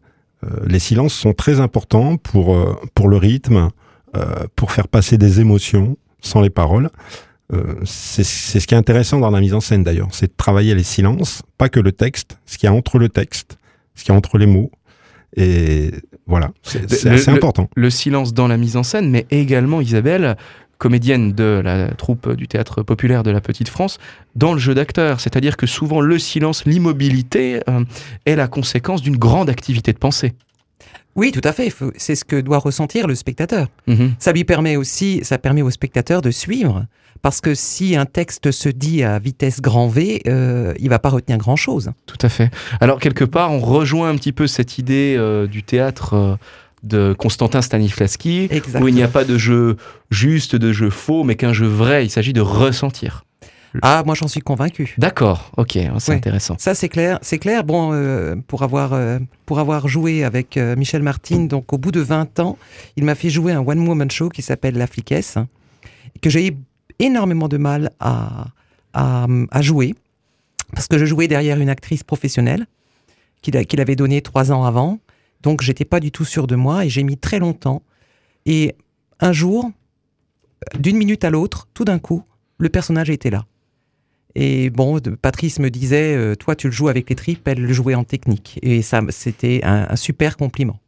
les silences sont très importants pour euh, pour le rythme, euh, pour faire passer des émotions sans les paroles. Euh, c'est c'est ce qui est intéressant dans la mise en scène d'ailleurs, c'est de travailler les silences, pas que le texte, ce qu'il y a entre le texte, ce qu'il y a entre les mots. Et voilà, c'est assez le- important. Le silence dans la mise en scène, mais également Isabelle, comédienne de la troupe du théâtre populaire de la Petite France, dans le jeu d'acteur. C'est-à-dire que souvent le silence, l'immobilité euh, est la conséquence d'une grande activité de pensée. Oui, tout à fait. C'est ce que doit ressentir le spectateur. Mhm. Ça lui permet aussi, ça permet au spectateur de suivre. Parce que si un texte se dit à vitesse grand V, euh, il va pas retenir grand chose. Tout à fait. Alors, quelque part, on rejoint un petit peu cette idée euh, du théâtre euh, de Constantin Stanislavski, Exactement. où il n'y a pas de jeu juste, de jeu faux, mais qu'un jeu vrai. Il s'agit de ressentir. Ah, moi j'en suis convaincu. D'accord, ok, c'est Ouais. intéressant. Ça c'est clair, c'est clair. Bon, euh, pour avoir euh, pour avoir joué avec euh, Michel Martin, donc au bout de 20 ans, il m'a fait jouer un one woman show qui s'appelle La Fliquesse, que j'ai eu énormément de mal à, à à jouer parce que je jouais derrière une actrice professionnelle qu'il avait donnée trois ans avant, donc j'étais pas du tout sûr de moi et j'ai mis très longtemps. Et un jour, d'une minute à l'autre, tout d'un coup, le personnage était là. Et bon, Patrice me disait, euh, toi tu le joues avec les tripes, elle le jouait en technique. Et ça, c'était un, super compliment.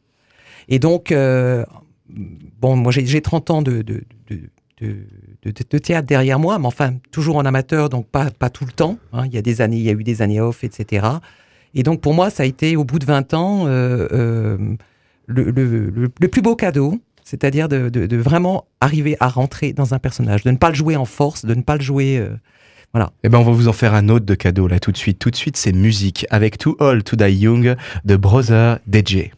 Et donc, euh, bon, moi j'ai j'ai 30 ans de, de, de- de théâtre derrière moi, mais enfin, toujours en amateur, donc pas, pas tout le temps. hein. Il y a des années, il y a eu des années off, etc. Et donc pour moi, ça a été, au bout de 20 ans, euh, euh, le, le- le- plus beau cadeau, c'est-à-dire de, de- de vraiment arriver à rentrer dans un personnage, de ne pas le jouer en force, de ne pas le jouer... euh, Eh ben, on va vous en faire un autre de cadeau là tout de suite. Tout de suite, c'est musique avec Too Old to Die Young de Brother DJ.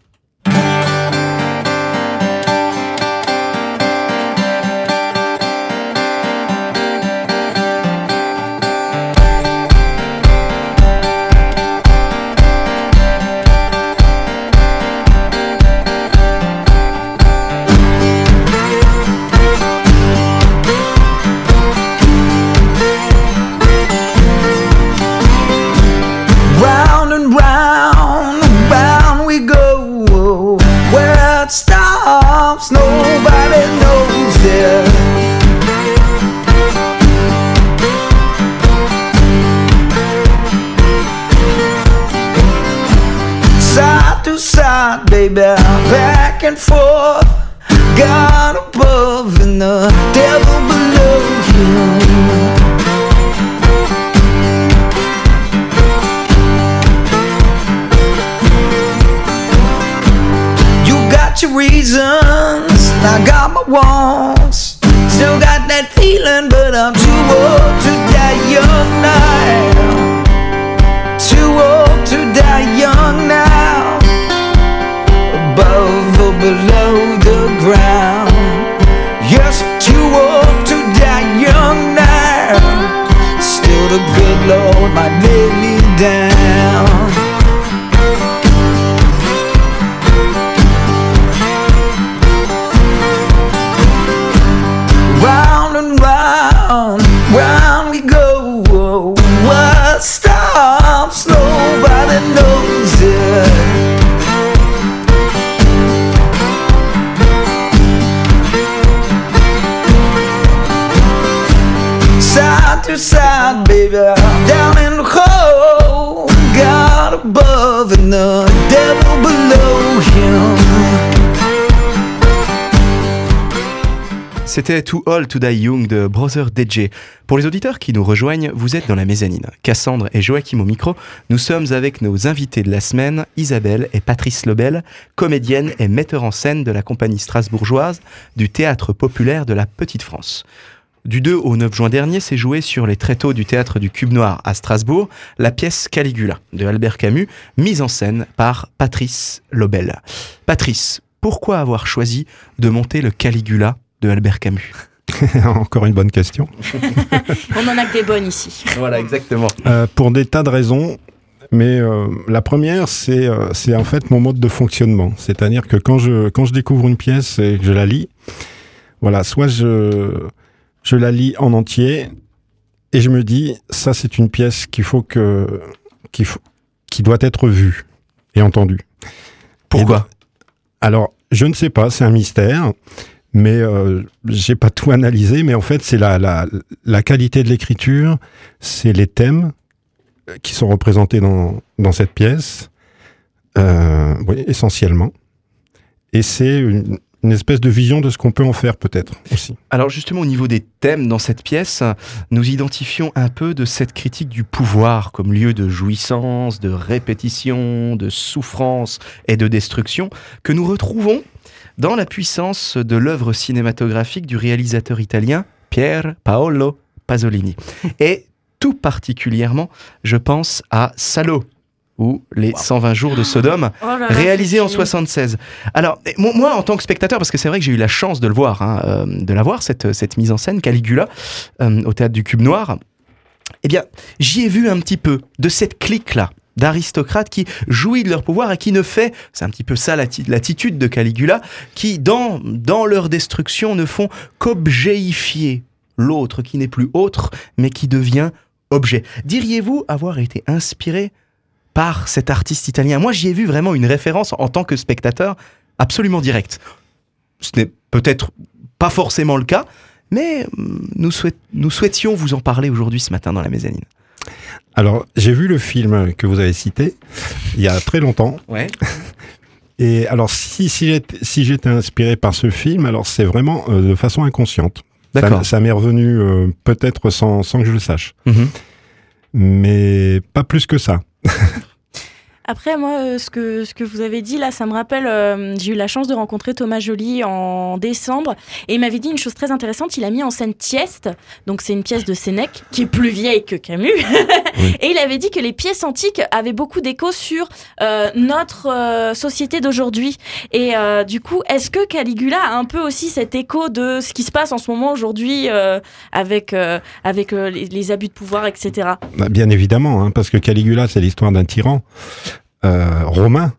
And forth. God above and the devil below you. You got your reasons, I got my wants. Still got that feeling, but I'm on my daily dance. C'était Too Old to Die Young de Brother DJ. Pour les auditeurs qui nous rejoignent, vous êtes dans la mezzanine. Cassandre et Joachim au micro, nous sommes avec nos invités de la semaine, Isabelle et Patrice Lobel, comédienne et metteur en scène de la compagnie strasbourgeoise du théâtre populaire de la Petite France. Du 2 au 9 juin dernier s'est joué sur les tréteaux du théâtre du Cube Noir à Strasbourg la pièce Caligula de Albert Camus, mise en scène par Patrice Lobel. Patrice, pourquoi avoir choisi de monter le Caligula de Albert Camus Encore une bonne question. On en a que des bonnes ici. Voilà, exactement. Euh, pour des tas de raisons. Mais euh, la première, c'est euh, c'est en fait mon mode de fonctionnement. C'est-à-dire que quand je, quand je découvre une pièce et que je la lis, voilà, soit je, je la lis en entier et je me dis, ça c'est une pièce qu'il faut que, qu'il faut, qui doit être vue et entendue. Pourquoi? Alors, je ne sais pas, c'est un mystère. Mais euh, j'ai pas tout analysé, mais en fait, c'est la, la, la qualité de l'écriture, c'est les thèmes qui sont représentés dans, dans cette pièce, euh, oui, essentiellement. Et c'est une, une espèce de vision de ce qu'on peut en faire peut-être aussi. Alors justement au niveau des thèmes dans cette pièce, nous identifions un peu de cette critique du pouvoir comme lieu de jouissance, de répétition, de souffrance et de destruction que nous retrouvons dans la puissance de l'œuvre cinématographique du réalisateur italien Pier Paolo Pasolini. Et tout particulièrement, je pense à Salo ou les 120 jours de Sodome, Oh là là, réalisé en c'est- 76. Alors, moi, en tant que spectateur, parce que c'est vrai que j'ai eu la chance de le voir, hein, euh, de la voir, cette, cette mise en scène, Caligula, euh, au théâtre du Cube Noir, eh bien, j'y ai vu un petit peu de cette clique-là d'aristocrates qui jouit de leur pouvoir et qui ne fait, c'est un petit peu ça l'atti- l'attitude de Caligula, qui dans, dans leur destruction ne font qu'objéifier l'autre qui n'est plus autre, mais qui devient objet. Diriez-vous avoir été inspiré par cet artiste italien? Moi, j'y ai vu vraiment une référence en tant que spectateur absolument directe. Ce n'est peut-être pas forcément le cas, mais hum, nous souhaitions vous en parler aujourd'hui ce matin dans la mezzanine. Alors, j'ai vu le film que vous avez cité il y a très longtemps. Ouais. Et alors, si, si j'étais si inspiré par ce film, alors c'est vraiment euh, de façon inconsciente. D'accord. Ça, ça m'est revenu euh, peut-être sans, sans que je le sache. Mhm. Mais pas plus que ça. Après, moi, euh, ce que, ce que vous avez dit là, ça me rappelle, euh, j'ai eu la chance de rencontrer Thomas Joly en décembre, et il m'avait dit une chose très intéressante, il a mis en scène Tieste, donc c'est une pièce de Sénèque, qui est plus vieille que Camus, et il avait dit que les pièces antiques avaient beaucoup d'écho sur euh, notre euh, société d'aujourd'hui. Et euh, du coup, est-ce que Caligula a un peu aussi cet écho de ce qui se passe en ce moment aujourd'hui euh, avec, euh, avec les, les abus de pouvoir, etc. Bah, Bien évidemment, hein, parce que Caligula, c'est l'histoire d'un tyran euh, romain.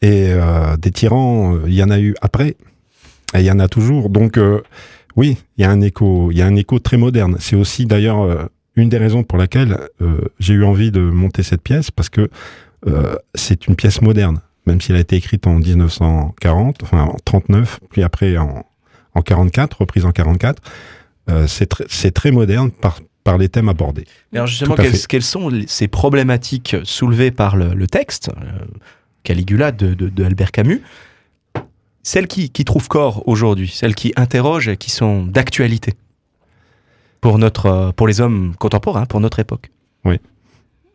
Et euh, des tyrans, euh, il y en a eu après. Et il y en a toujours. Donc, oui, il y a un écho, il y a un écho très moderne. C'est aussi d'ailleurs une des raisons pour laquelle j'ai eu envie de monter cette pièce, parce que c'est une pièce moderne, même si elle a été écrite en 1940, enfin en 39, puis après en, en 44, reprise en 44. Euh, c'est très moderne par, par les thèmes abordés. Mais alors justement, quelles, sont les- ces problématiques soulevées par le, le texte, euh, Caligula de, de- de Albert Camus, celles qui, qui trouvent corps aujourd'hui, celles qui interrogent et qui sont d'actualité pour, notre, pour les hommes contemporains, pour notre époque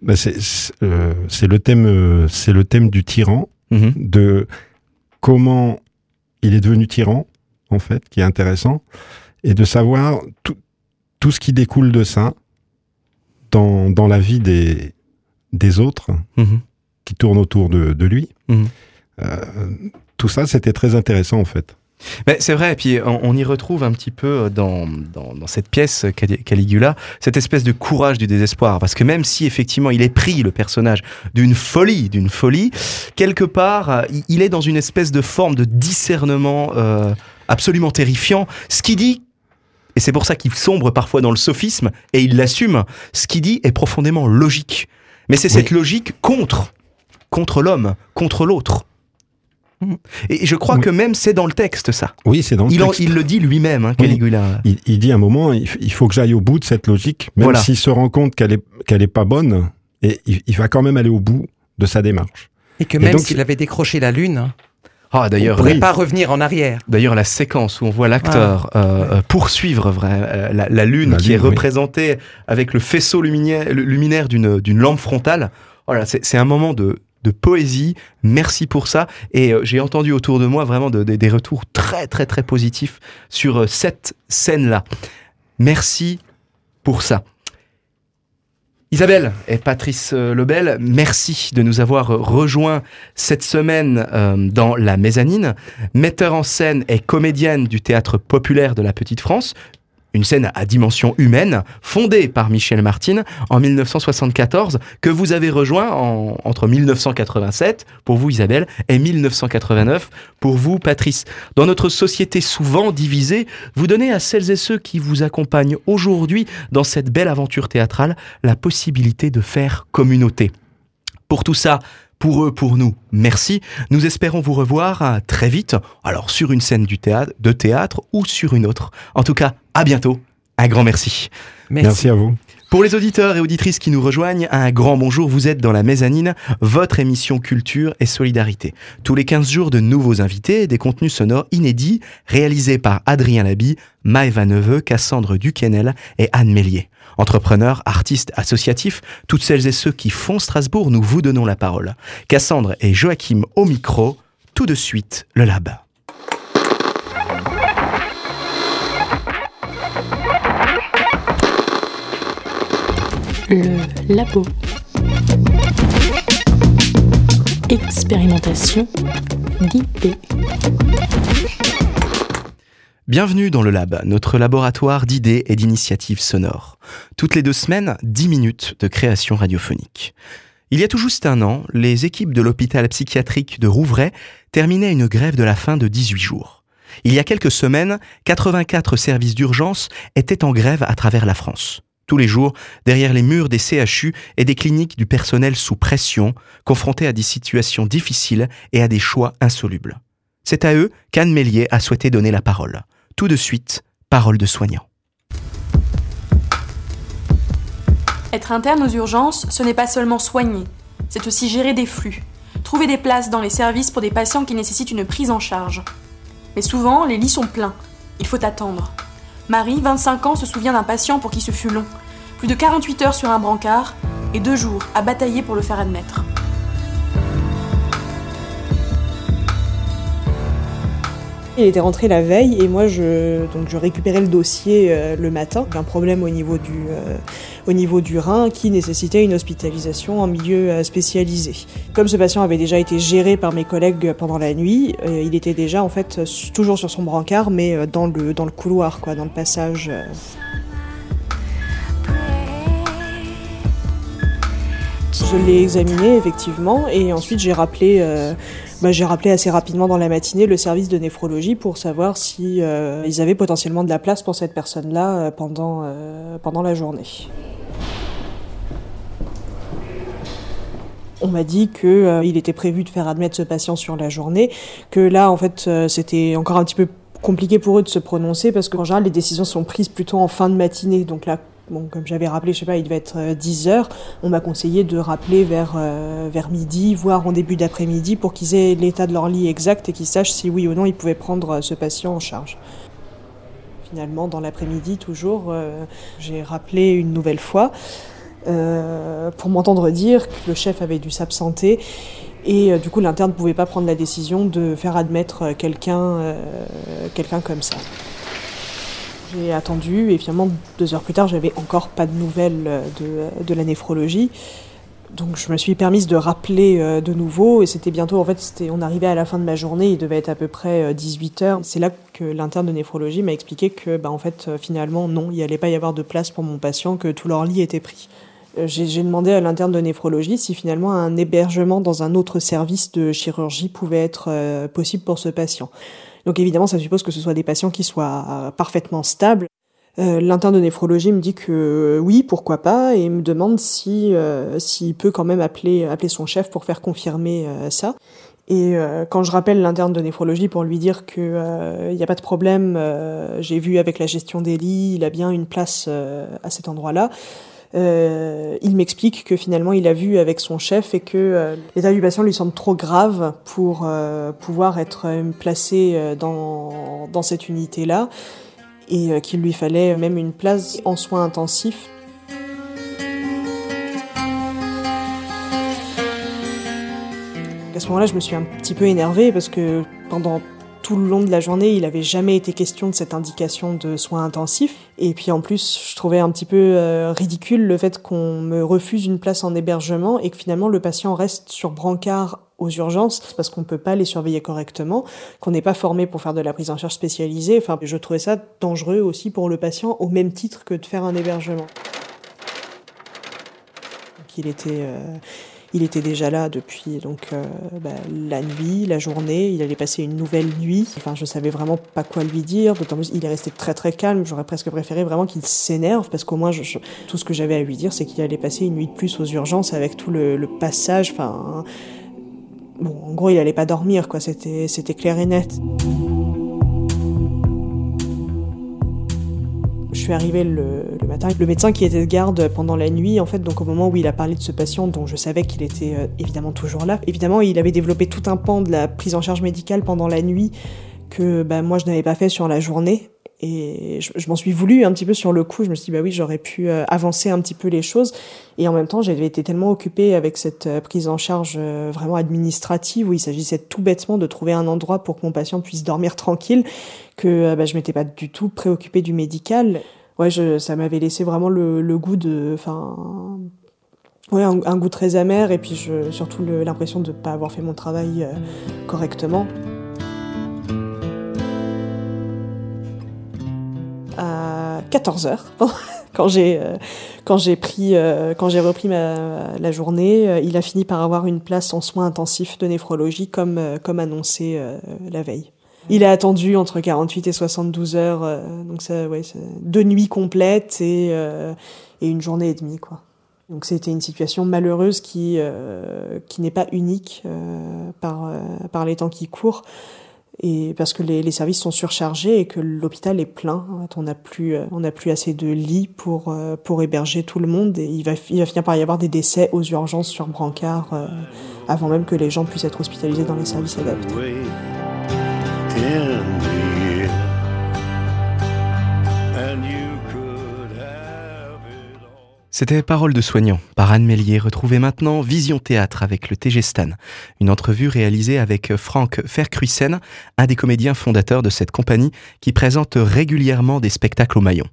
Bah, c'est c'est, euh, c'est le thème, euh, c'est le thème du tyran, Mhm. de comment il est devenu tyran, en fait, qui est intéressant, et de savoir tout, tout ce qui découle de ça dans, dans la vie des, des autres Mhm. qui tournent autour de, de lui. Mhm. Euh, tout ça, c'était très intéressant, en fait. Mais c'est vrai, et puis on, on y retrouve un petit peu dans, dans, dans cette pièce Cali- Caligula, cette espèce de courage du désespoir, parce que même si effectivement il est pris, le personnage, d'une folie, d'une folie, quelque part, euh, il- il est dans une espèce de forme de discernement euh, absolument terrifiant, ce qui dit, et c'est pour ça qu'il sombre parfois dans le sophisme, et il l'assume, ce qu'il dit est profondément logique. Mais c'est Oui. cette logique contre, contre l'homme, contre l'autre. Mhm. Et je crois Oui. que même c'est dans le texte, ça. Oui, c'est dans le Il, en- texte. il le dit lui-même, hein, Caligula. il, il dit à un moment, il, faut que j'aille au bout de cette logique, même Voilà. s'il se rend compte qu'elle est, qu'elle est pas bonne, et il, il va quand même aller au bout de sa démarche. Et que même donc- s'il avait décroché la Lune, Ah, il d'ailleurs, ne pourrait oui. pas revenir en arrière. d'ailleurs, la séquence où on voit l'acteur euh, euh, poursuivre vrai, euh, la, la lune La qui est oui. représentée avec le faisceau luminaire, luminaire d'une, d'une lampe frontale, voilà, c'est, c'est un moment de, de poésie. Merci pour ça. Et euh, j'ai entendu autour de moi vraiment de- de- des retours très, très, très positifs sur euh, cette scène-là. Merci pour ça. Isabelle et Patrice euh, Lebel, merci de nous avoir rejoints cette semaine euh, dans la mezzanine. Metteur en scène et comédienne du théâtre populaire de la Petite France, une scène à dimension humaine, fondée par Michel Martin en 1974, que vous avez rejoint en- entre 1987, pour vous Isabelle, et 1989, pour vous Patrice. Dans notre société souvent divisée, vous donnez à celles et ceux qui vous accompagnent aujourd'hui dans cette belle aventure théâtrale la possibilité de faire communauté. Pour tout ça, Pour eux, pour nous, merci. Nous espérons vous revoir euh, très vite, alors sur une scène du théâtre, de théâtre ou sur une autre. En tout cas, à bientôt. Un grand merci. Merci à vous. Pour les auditeurs et auditrices qui nous rejoignent, un grand bonjour, vous êtes dans la mezzanine, votre émission culture et solidarité. Tous les 15 jours de nouveaux invités et des contenus sonores inédits réalisés par Adrien Labi, Maëva Neveu, Cassandre Duquesnel et Anne Mélier. Entrepreneurs, artistes, associatifs, toutes celles et ceux qui font Strasbourg, nous vous donnons la parole. Cassandre et Joachim au micro, tout de suite le lab. Le labo. Expérimentation d'idées. Bienvenue dans le Lab, notre laboratoire d'idées et d'initiatives sonores. Toutes les deux semaines, 10 minutes de création radiophonique. Il y a tout juste un an, les équipes de l'hôpital psychiatrique de Rouvray terminaient une grève de la faim de 18 jours. Il y a quelques semaines, 84 services d'urgence étaient en grève à travers la France. Tous les jours, derrière les murs des CHU et des cliniques du personnel sous pression, confrontés à des situations difficiles et à des choix insolubles. C'est à eux qu'Anne Mélier a souhaité donner la parole. Tout de suite, parole de soignant. Être interne aux urgences, ce n'est pas seulement soigner, c'est aussi gérer des flux, trouver des places dans les services pour des patients qui nécessitent une prise en charge. Mais souvent, les lits sont pleins, il faut attendre. Marie, 25 ans, se souvient d'un patient pour qui ce fut long. Plus de 48 heures sur un brancard et deux jours à batailler pour le faire admettre. Il était rentré la veille et moi je, donc je récupérais le dossier euh, le matin. Un problème au niveau, du, euh, au niveau du rein qui nécessitait une hospitalisation en milieu euh, spécialisé. Comme ce patient avait déjà été géré par mes collègues pendant la nuit, il était déjà en fait toujours sur son brancard mais dans le, dans le couloir, quoi, dans le passage. Je l'ai examiné effectivement et ensuite j'ai rappelé, bah, j'ai rappelé assez rapidement dans la matinée le service de néphrologie pour savoir si euh, ils avaient potentiellement de la place pour cette personne-là euh, pendant, euh, pendant la journée. On m'a dit que il était prévu de faire admettre ce patient sur la journée, que là en fait c'était encore un petit peu compliqué pour eux de se prononcer parce qu'en général les décisions sont prises plutôt en fin de matinée. Donc là, comme j'avais rappelé, je sais pas, il devait être euh, 10 heures. On m'a conseillé de rappeler vers, euh, vers midi, voire en début d'après-midi pour qu'ils aient l'état de leur lit exact et qu'ils sachent si oui ou non ils pouvaient prendre euh, ce patient en charge. Finalement, dans l'après-midi, toujours, euh, j'ai rappelé une nouvelle fois euh, pour m'entendre dire que le chef avait dû s'absenter et euh, du coup l'interne ne pouvait pas prendre la décision de faire admettre euh, euh, quelqu'un comme ça. J'ai attendu et finalement deux heures plus tard j'avais encore pas de nouvelles euh, de, de la néphrologie. Donc je me suis permise de rappeler euh, de nouveau et c'était bientôt en fait on arrivait à la fin de ma journée, il devait être à peu près 18 heures. C'est là que l'interne de néphrologie m'a expliqué que bah en fait euh, finalement non, il allait pas y avoir de place pour mon patient que tout leur lit était pris. Euh, J'ai demandé à l'interne de néphrologie si finalement un hébergement dans un autre service de chirurgie pouvait être euh, possible pour ce patient. Donc évidemment, ça suppose que ce soit des patients qui soient euh, parfaitement stables. Euh, L'interne de néphrologie me dit que euh, oui, pourquoi pas, et me demande si euh, s'il peut quand même appeler appeler son chef pour faire confirmer euh, ça. Et quand je rappelle l'interne de néphrologie pour lui dire que il n'y a pas de problème, j'ai vu avec la gestion des lits, il a bien une place à cet endroit-là. Euh, il m'explique que finalement il a vu avec son chef et que euh, l'état du patient lui semble trop grave pour euh, pouvoir être euh, placé dans, dans cette unité-là et qu'il lui fallait même une place en soins intensifs. À ce moment-là, je me suis un petit peu énervée parce que pendant tout le long de la journée, il n'avait jamais été question de cette indication de soins intensifs. Et puis en plus, je trouvais un petit peu euh, ridicule le fait qu'on me refuse une place en hébergement et que finalement le patient reste sur brancard aux urgences parce qu'on ne peut pas les surveiller correctement, qu'on n'est pas formé pour faire de la prise en charge spécialisée. Enfin, je trouvais ça dangereux aussi pour le patient au même titre que de faire un hébergement. Donc il était... euh, il était déjà là depuis donc euh, bah, la nuit, la journée. Il allait passer une nouvelle nuit. Enfin, je savais vraiment pas quoi lui dire. D'autant plus, il est resté très très calme. J'aurais presque préféré vraiment qu'il s'énerve parce qu'au moins, je, tout ce que j'avais à lui dire, c'est qu'il allait passer une nuit de plus aux urgences avec tout le, le passage. Enfin, bon, en gros, il allait pas dormir, quoi. C'était, c'était clair et net. Suis arrivée le, le, matin. Le médecin qui était de garde pendant la nuit, en fait, donc au moment où il a parlé de ce patient, dont je savais qu'il était euh, évidemment toujours là, évidemment, il avait développé tout un pan de la prise en charge médicale pendant la nuit que bah, moi je n'avais pas fait sur la journée. Et je, m'en suis voulu un petit peu sur le coup. Je me suis dit, bah oui, j'aurais pu euh, avancer un petit peu les choses. Et en même temps, j'avais été tellement occupée avec cette euh, prise en charge vraiment administrative où il s'agissait tout bêtement de trouver un endroit pour que mon patient puisse dormir tranquille que bah, je m'étais pas du tout préoccupée du médical. Ouais, je, ça m'avait laissé vraiment le, le goût de, enfin, ouais, un, goût très amer et puis je, surtout l'impression de ne pas avoir fait mon travail euh, correctement. À 14 heures, quand j'ai euh, quand j'ai euh, quand j'ai repris ma, la journée, euh, il a fini par avoir une place en soins intensifs de néphrologie comme comme annoncé la veille. Il a attendu entre 48 et 72 heures, donc ça, ouais, deux nuits complètes et, euh, et une journée et demie, quoi. Donc c'était une situation malheureuse qui euh, qui n'est pas unique euh, par les temps qui courent et parce que les, services sont surchargés et que l'hôpital est plein. On n'a plus on n'a plus assez de lits pour pour héberger tout le monde et il va il va finir par y avoir des décès aux urgences sur brancard avant même que les gens puissent être hospitalisés dans les services adaptés. C'était Parole de soignant par Anne Mélier. Retrouvez maintenant Vision Théâtre avec le TG Stan. Une entrevue réalisée avec Franck Vercruisen, un des comédiens fondateurs de cette compagnie qui présente régulièrement des spectacles au maillon.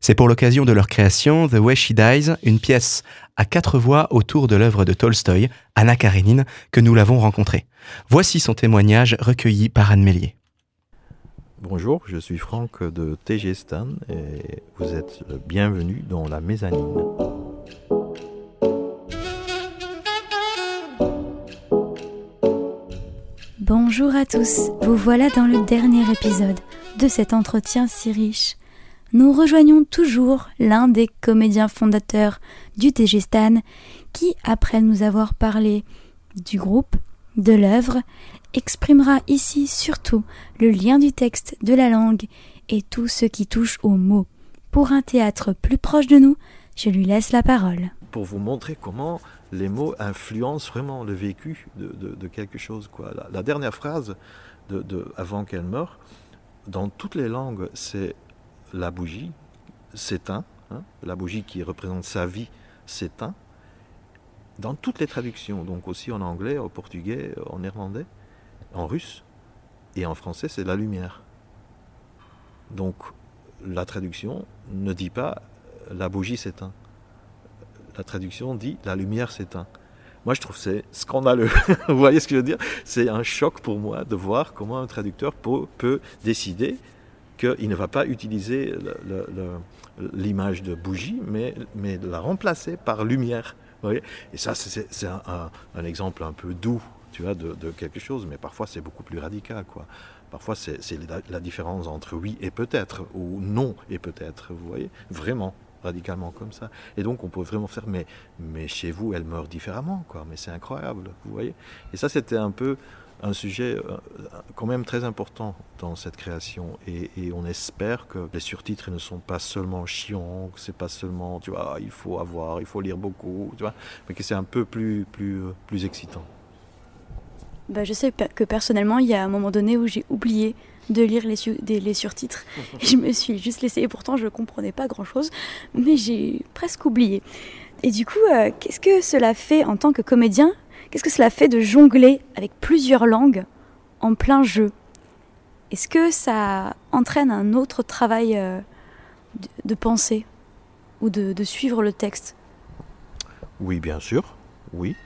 C'est pour l'occasion de leur création The Way She Dies, une pièce à quatre voix autour de l'œuvre de Tolstoï, Anna Karenine, que nous l'avons rencontrée. Voici son témoignage recueilli par Anne Mélier. Bonjour, je suis Franck de TG Stan et vous êtes le bienvenu dans la mezzanine. Bonjour à tous, vous voilà dans le dernier épisode de cet entretien si riche. Nous rejoignons toujours l'un des comédiens fondateurs du TG Stan qui, après nous avoir parlé du groupe, de l'œuvre exprimera ici surtout le lien du texte, de la langue et tout ce qui touche aux mots. Pour un théâtre plus proche de nous, je lui laisse la parole. Pour vous montrer comment les mots influencent vraiment le vécu de, quelque chose. Quoi. La, dernière phrase, de, avant qu'elle meure, dans toutes les langues, c'est la bougie s'éteint, la bougie qui représente sa vie s'éteint, dans toutes les traductions, donc aussi en anglais, au portugais, en néerlandais, en russe et en français, c'est la lumière. Donc la traduction ne dit pas la bougie s'éteint. La traduction dit la lumière s'éteint. Moi, je trouve c'est scandaleux. Vous voyez ce que je veux dire? C'est un choc pour moi de voir comment un traducteur peut, peut décider qu'il ne va pas utiliser l'image de bougie, mais, mais la remplacer par lumière. Vous voyez? Et ça, c'est un, un exemple un peu doux tu vois, de, quelque chose, mais parfois c'est beaucoup plus radical, quoi. Parfois c'est la, différence entre oui et peut-être, ou non et peut-être, vous voyez, vraiment, radicalement comme ça. Et donc on peut vraiment faire, mais, mais chez vous, elle meurt différemment, quoi, mais c'est incroyable, vous voyez. Et ça, c'était un peu un sujet euh, quand même très important dans cette création et, et, on espère que les surtitres ne sont pas seulement chiants, que c'est pas seulement, tu vois, il faut avoir, il faut lire beaucoup, tu vois, mais que c'est un peu plus, plus, plus excitant. Bah, je sais que personnellement, il y a un moment donné où j'ai oublié de lire les, su des, les surtitres. je me suis juste laissée, et pourtant je ne comprenais pas grand-chose, mais j'ai presque oublié. Et du coup, euh, qu'est-ce que cela fait en tant que comédien? Qu'est-ce que cela fait de jongler avec plusieurs langues en plein jeu? Est-ce que ça entraîne un autre travail euh, de, de, pensée ou de, de suivre le texte? Oui, bien sûr, oui.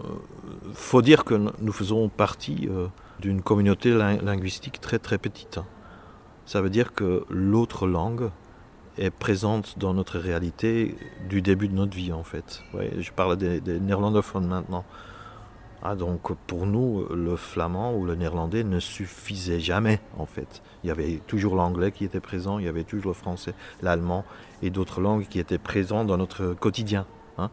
Euh, faut dire que nous faisons partie euh, d'une communauté linguistique très très petite. Ça veut dire que l'autre langue est présente dans notre réalité du début de notre vie en fait. Je parle des, des néerlandophones maintenant. Ah, donc pour nous, le flamand ou le néerlandais ne suffisait jamais en fait. Il y avait toujours l'anglais qui était présent, il y avait toujours le français, l'allemand et d'autres langues qui étaient présentes dans notre quotidien. Hein.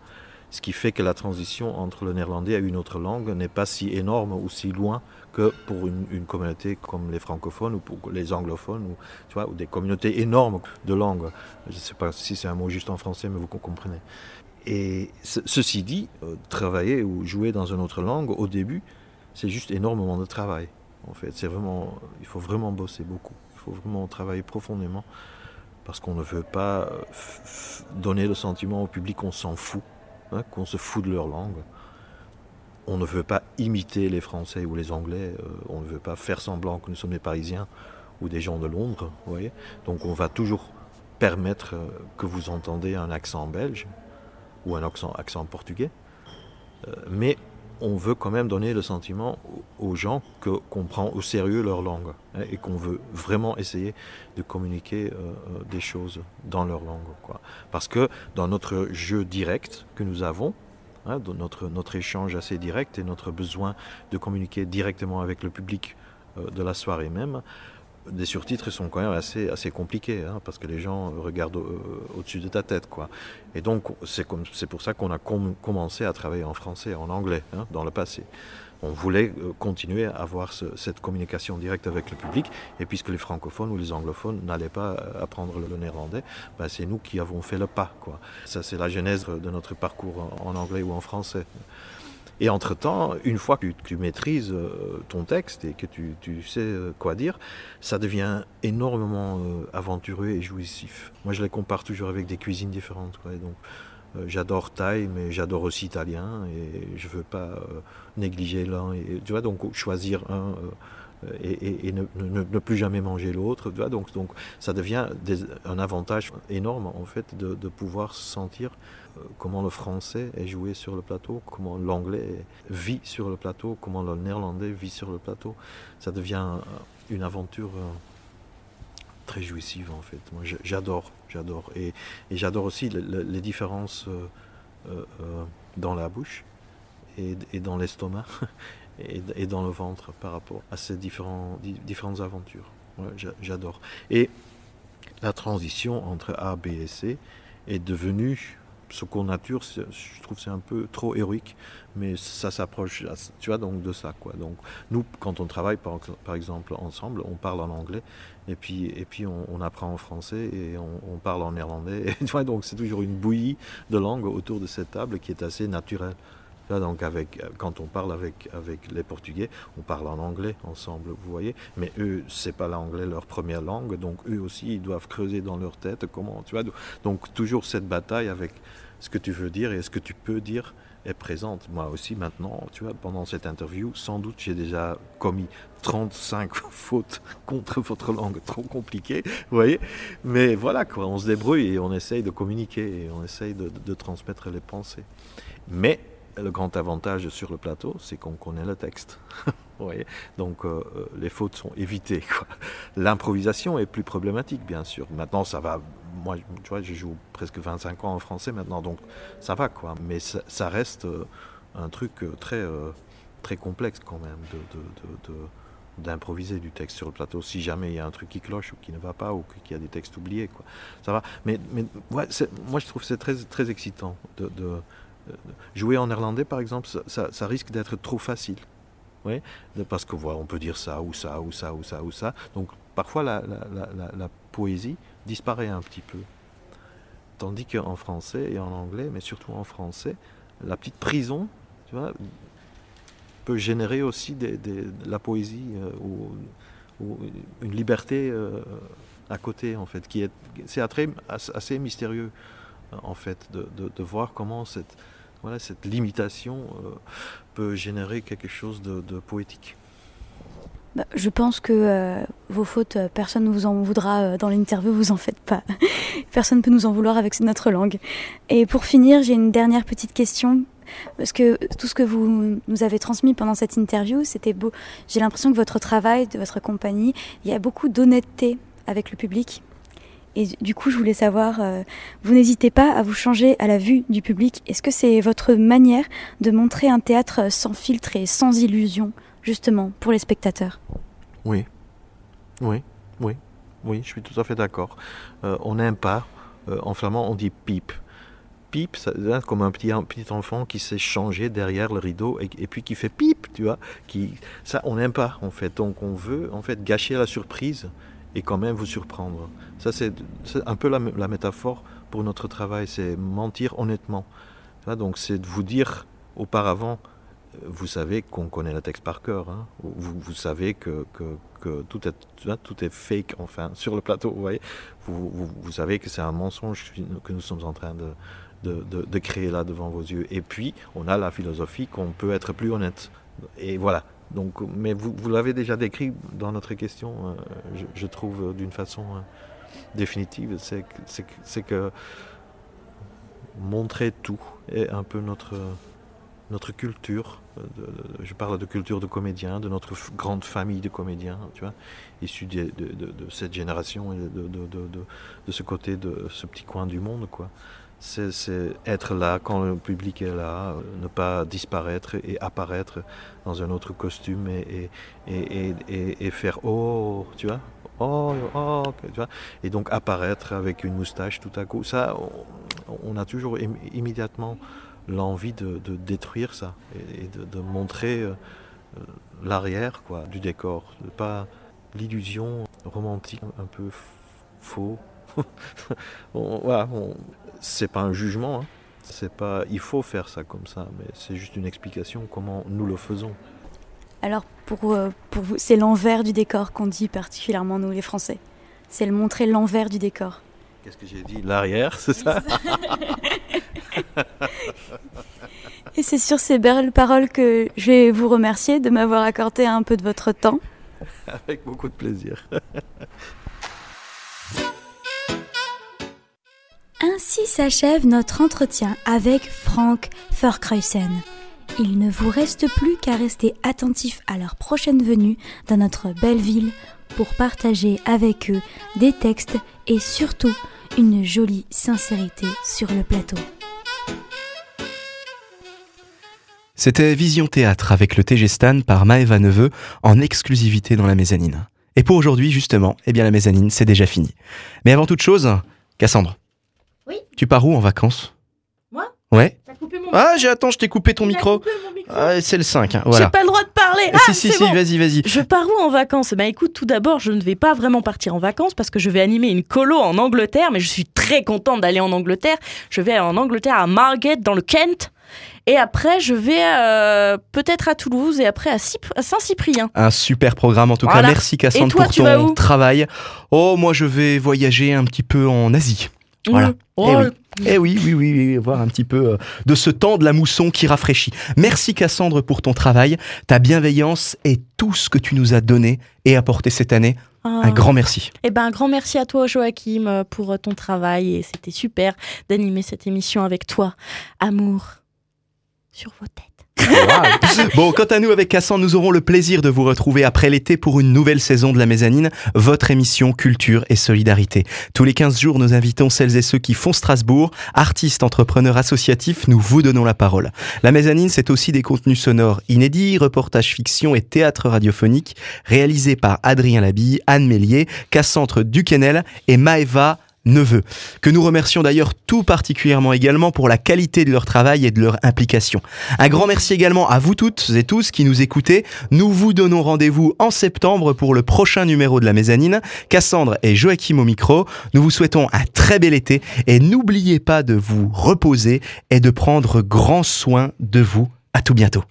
Ce qui fait que la transition entre le néerlandais et une autre langue n'est pas si énorme ou si loin que pour une, communauté comme les francophones ou pour les anglophones ou, tu vois, des communautés énormes de langues. Je ne sais pas si c'est un mot juste en français, mais vous comprenez. Et ce- ceci dit, euh, travailler ou jouer dans une autre langue, au début, c'est juste énormément de travail. En fait, c'est vraiment, il faut vraiment bosser beaucoup. Il faut vraiment travailler profondément parce qu'on ne veut pas euh, donner le sentiment au public qu'on s'en fout, hein, qu'on se fout de leur langue. On ne veut pas imiter les Français ou les Anglais. euh, on ne veut pas faire semblant que nous sommes des Parisiens ou des gens de Londres. Vous Donc on va toujours permettre euh, que vous entendez un accent belge ou un accent, accent portugais. Euh, mais on veut quand même donner le sentiment aux gens qu'on prend au sérieux leur langue hein, et qu'on veut vraiment essayer de communiquer euh, euh, des choses dans leur langue. Parce que dans notre jeu direct que nous avons, hein, notre échange assez direct et notre besoin de communiquer directement avec le public euh, de la soirée même, des surtitres sont quand même assez, assez compliqués, hein, parce que les gens regardent euh, au-dessus de ta tête. Quoi. Et donc, c'est pour ça qu'on a com- commencé à travailler en français, en anglais, hein, dans le passé. On voulait euh, continuer à avoir ce- cette communication directe avec le public, et puisque les francophones ou les anglophones n'allaient pas euh, apprendre le, néerlandais, ben, c'est nous qui avons fait le pas. Quoi. Ça, c'est la genèse de notre parcours en anglais ou en français. Et entre-temps, une fois que tu, maîtrises euh, ton texte et que tu, sais euh, quoi dire, ça devient énormément euh, aventureux et jouissif. Moi, je les compare toujours avec des cuisines différentes. donc, j'adore thaï, mais j'adore aussi italien et je veux pas négliger l'un. Et tu vois, donc choisir un. et, ne, ne- ne plus jamais manger l'autre. tu vois. Donc, donc ça devient un avantage énorme en fait de, de pouvoir sentir euh, comment le français est joué sur le plateau, comment l'anglais vit sur le plateau, comment le néerlandais vit sur le plateau. Ça devient euh, une aventure euh, très jouissive en fait. Moi j'adore, j'adore. Et, j'adore aussi le- le- les différences euh, euh, euh, dans la bouche et, dans l'estomac et, dans le ventre par rapport à ces différentes aventures. J'adore. Et la transition entre A, B et C est devenue ce qu'on nature, je trouve c'est un peu trop héroïque, mais ça s'approche, tu vois, donc de ça, quoi. Donc nous, quand on travaille par, exemple ensemble, on parle en anglais, et puis et puis on, apprend en français et on, parle en néerlandais, tu vois, donc c'est toujours une bouillie de langue autour de cette table qui est assez naturelle. Là, donc avec, quand on parle avec, avec les Portugais, on parle en anglais ensemble, vous voyez. Mais eux, c'est pas l'anglais leur première langue, donc eux aussi, ils doivent creuser dans leur tête comment, tu vois. Donc toujours cette bataille avec ce que tu veux dire et ce que tu peux dire est présente. Moi aussi maintenant, tu vois, pendant cette interview, sans doute j'ai déjà commis 35 fautes contre votre langue, trop compliqué, vous voyez. Mais voilà quoi, on se débrouille et on essaye de communiquer et on essaye de, transmettre les pensées. Mais le grand avantage sur le plateau, c'est qu'on connaît le texte. Vous voyez Donc euh, euh, les fautes sont évitées. L'improvisation est plus problématique, bien sûr. Maintenant, ça va. Moi, tu vois, je joue presque 25 ans en français maintenant, donc ça va, quoi. Mais ça, reste euh, un truc euh, très, euh, très complexe quand même de, d'improviser du texte sur le plateau si jamais il y a un truc qui cloche ou qui ne va pas ou qu'il y a des textes oubliés quoi ça va mais, mais ouais, moi je trouve que c'est très très excitant de, jouer en néerlandais par exemple ça, risque d'être trop facile oui, parce que voilà, on peut dire ça ou ça ou ça ou ça ou ça. Donc parfois la poésie disparaît un petit peu. Tandis qu'en français et en anglais, mais surtout en français, la petite prison, peut générer aussi la poésie euh, ou, une liberté euh, à côté en fait, qui est c'est assez, mystérieux euh, en fait de, voir comment cette limitation peut générer quelque chose de poétique. Bah, je pense que euh, vos fautes, euh, personne ne vous en voudra euh, dans l'interview, vous en faites pas. personne ne peut nous en vouloir avec notre langue. Et pour finir, j'ai une dernière petite question. Parce que tout ce que vous nous avez transmis pendant cette interview, c'était beau. J'ai l'impression que votre travail, de votre compagnie, il y a beaucoup d'honnêteté avec le public. Et du coup, je voulais savoir, vous n'hésitez pas à vous changer à la vue du public. Est-ce que c'est votre manière de montrer un théâtre sans filtre et sans illusion, justement, pour les spectateurs Oui, oui, oui, oui, je suis tout à fait d'accord. Euh, on n'aime pas, euh, en flamand on dit piep. pipe, ça, comme un petit, enfant qui s'est changé derrière le rideau et, puis qui fait pipe, tu vois. Qui, ça, on n'aime pas en fait. Donc on veut en fait gâcher la surprise et quand même vous surprendre. Ça, c'est un peu la, la métaphore pour notre travail, c'est mentir honnêtement. Donc c'est de vous dire auparavant, vous savez qu'on connaît le texte par cœur. hein. Vous, savez que, tout, est, fake, enfin, sur le plateau. Vous, voyez vous, savez que c'est un mensonge que nous sommes en train de, créer là devant vos yeux. Et puis, on a la philosophie qu'on peut être plus honnête. Et voilà. Donc, mais vous, l'avez déjà décrit dans notre question, euh, je, trouve, d'une façon euh, définitive. C'est que montrer tout est un peu notre, notre culture. euh, je parle de culture de comédiens, de notre grande famille de comédiens, tu vois, issus de, cette génération et de, ce côté de ce petit coin du monde, quoi. C'est être là quand le public est là, euh, ne pas disparaître et apparaître dans un autre costume et, faire oh, tu vois, oh, oh, tu vois, et donc apparaître avec une moustache tout à coup. Ça, on, a toujours im- immédiatement l'envie de, de détruire ça et, de, montrer euh, euh, l'arrière quoi du décor, pas l'illusion romantique un peu faux. Voilà, c'est pas un jugement, hein. c'est pas il faut faire ça comme ça, mais c'est juste une explication comment nous le faisons. Alors pour, euh, pour vous, c'est l'envers du décor qu'on dit particulièrement nous les Français. C'est le montrer l'envers du décor. Qu'est-ce que j'ai dit L'arrière, c'est ça Et c'est sur ces belles paroles que je vais vous remercier de m'avoir accordé un peu de votre temps. Avec beaucoup de plaisir. Ainsi s'achève notre entretien avec Frank Verkreusen. Il ne vous reste plus qu'à rester attentif à leur prochaine venue dans notre belle ville pour partager avec eux des textes et surtout une jolie sincérité sur le plateau. C'était Vision Théâtre avec le TG Stan par Maëva Neveu en exclusivité dans la mezzanine. Et pour aujourd'hui, justement, eh bien la mezzanine, c'est déjà fini. Mais avant toute chose, Cassandre. Oui Tu pars où en vacances? Moi? Ouais. T'as coupé mon Ah, j'ai attends, je t'ai coupé ton micro. coupé mon micro. Ah, c'est le 5, hein, J'ai voilà. pas le droit de parler. Ah, si, si, si, bon. vas-y, vas-y. Je pars où en vacances? Bah écoute, tout d'abord, je ne vais pas vraiment partir en vacances parce que je vais animer une colo en Angleterre, mais je suis très contente d'aller en Angleterre. Je vais en Angleterre à Margate, dans le Kent. Et après, je vais euh, peut-être à Toulouse et après à, Cyp- à Saint-Cyprien. Un super programme en tout Voilà. cas. Merci Cassandre pour ton travail. Oh, moi je vais voyager un petit peu en Asie. Voilà. Mmh. Oh, Eh oui. Eh oui, oui, oui, oui, voir un petit peu euh, de ce temps de la mousson qui rafraîchit. Merci Cassandre pour ton travail, ta bienveillance et tout ce que tu nous as donné et apporté cette année. Ah. Un grand merci. Eh ben, un grand merci à toi, Joachim, euh, pour euh, ton travail. Et c'était super d'animer cette émission avec toi. Amour sur vos têtes. Bon, quant à nous, avec Cassandre, nous aurons le plaisir de vous retrouver après l'été pour une nouvelle saison de la Mezzanine, votre émission Culture et Solidarité. Tous les 15 jours, nous invitons celles et ceux qui font Strasbourg, artistes, entrepreneurs associatifs, nous vous donnons la parole. La Mezzanine, c'est aussi des contenus sonores inédits, reportages fiction et théâtre radiophonique, réalisés par Adrien Labille, Anne Mélier, Cassandre Duquesnel et Maëva Neveu, que nous remercions d'ailleurs tout particulièrement également pour la qualité de leur travail et de leur implication. Un grand merci également à vous toutes et tous qui nous écoutez. Nous vous donnons rendez-vous en septembre pour le prochain numéro de la mezzanine. Cassandre et Joachim au micro. Nous vous souhaitons un très bel été et n'oubliez pas de vous reposer et de prendre grand soin de vous. À tout bientôt.